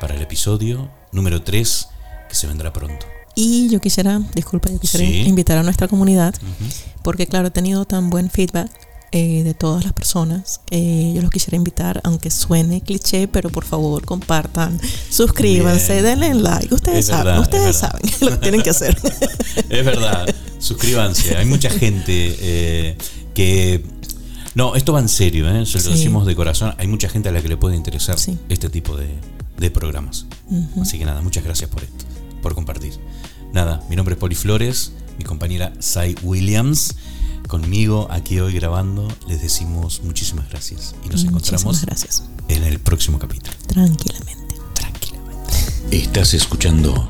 para el episodio número 3 que se vendrá pronto. Y yo quisiera, disculpa, yo quisiera Sí. invitar a nuestra comunidad, Ujú. porque claro, he tenido tan buen feedback eh, de todas las personas que yo los quisiera invitar, aunque suene cliché, pero por favor compartan, suscríbanse, Bien. denle like, ustedes Es saben, verdad, es ustedes saben lo que tienen que hacer. Es verdad, suscríbanse. Hay mucha gente eh, que... No, esto va en serio, ¿eh? se lo Sí. decimos de corazón. Hay mucha gente a la que le puede interesar Sí. este tipo de, de programas. Ujú. Así que nada, muchas gracias por esto, por compartir. Nada, mi nombre es Poli Flores, mi compañera Sai Williams. Conmigo aquí hoy grabando les decimos muchísimas gracias y nos Muchísimas encontramos gracias. en el próximo capítulo. Tranquilamente. Estás escuchando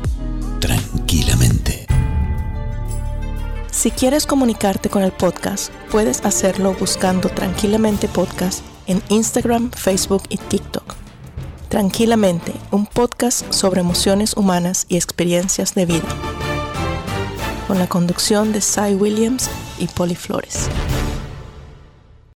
tranquilamente. Si quieres comunicarte con el podcast, puedes hacerlo buscando Tranquilamente Podcast en Instagram, Facebook y TikTok. Tranquilamente, un podcast sobre emociones humanas y experiencias de vida. Con la conducción de Cy Williams y Polly Flores.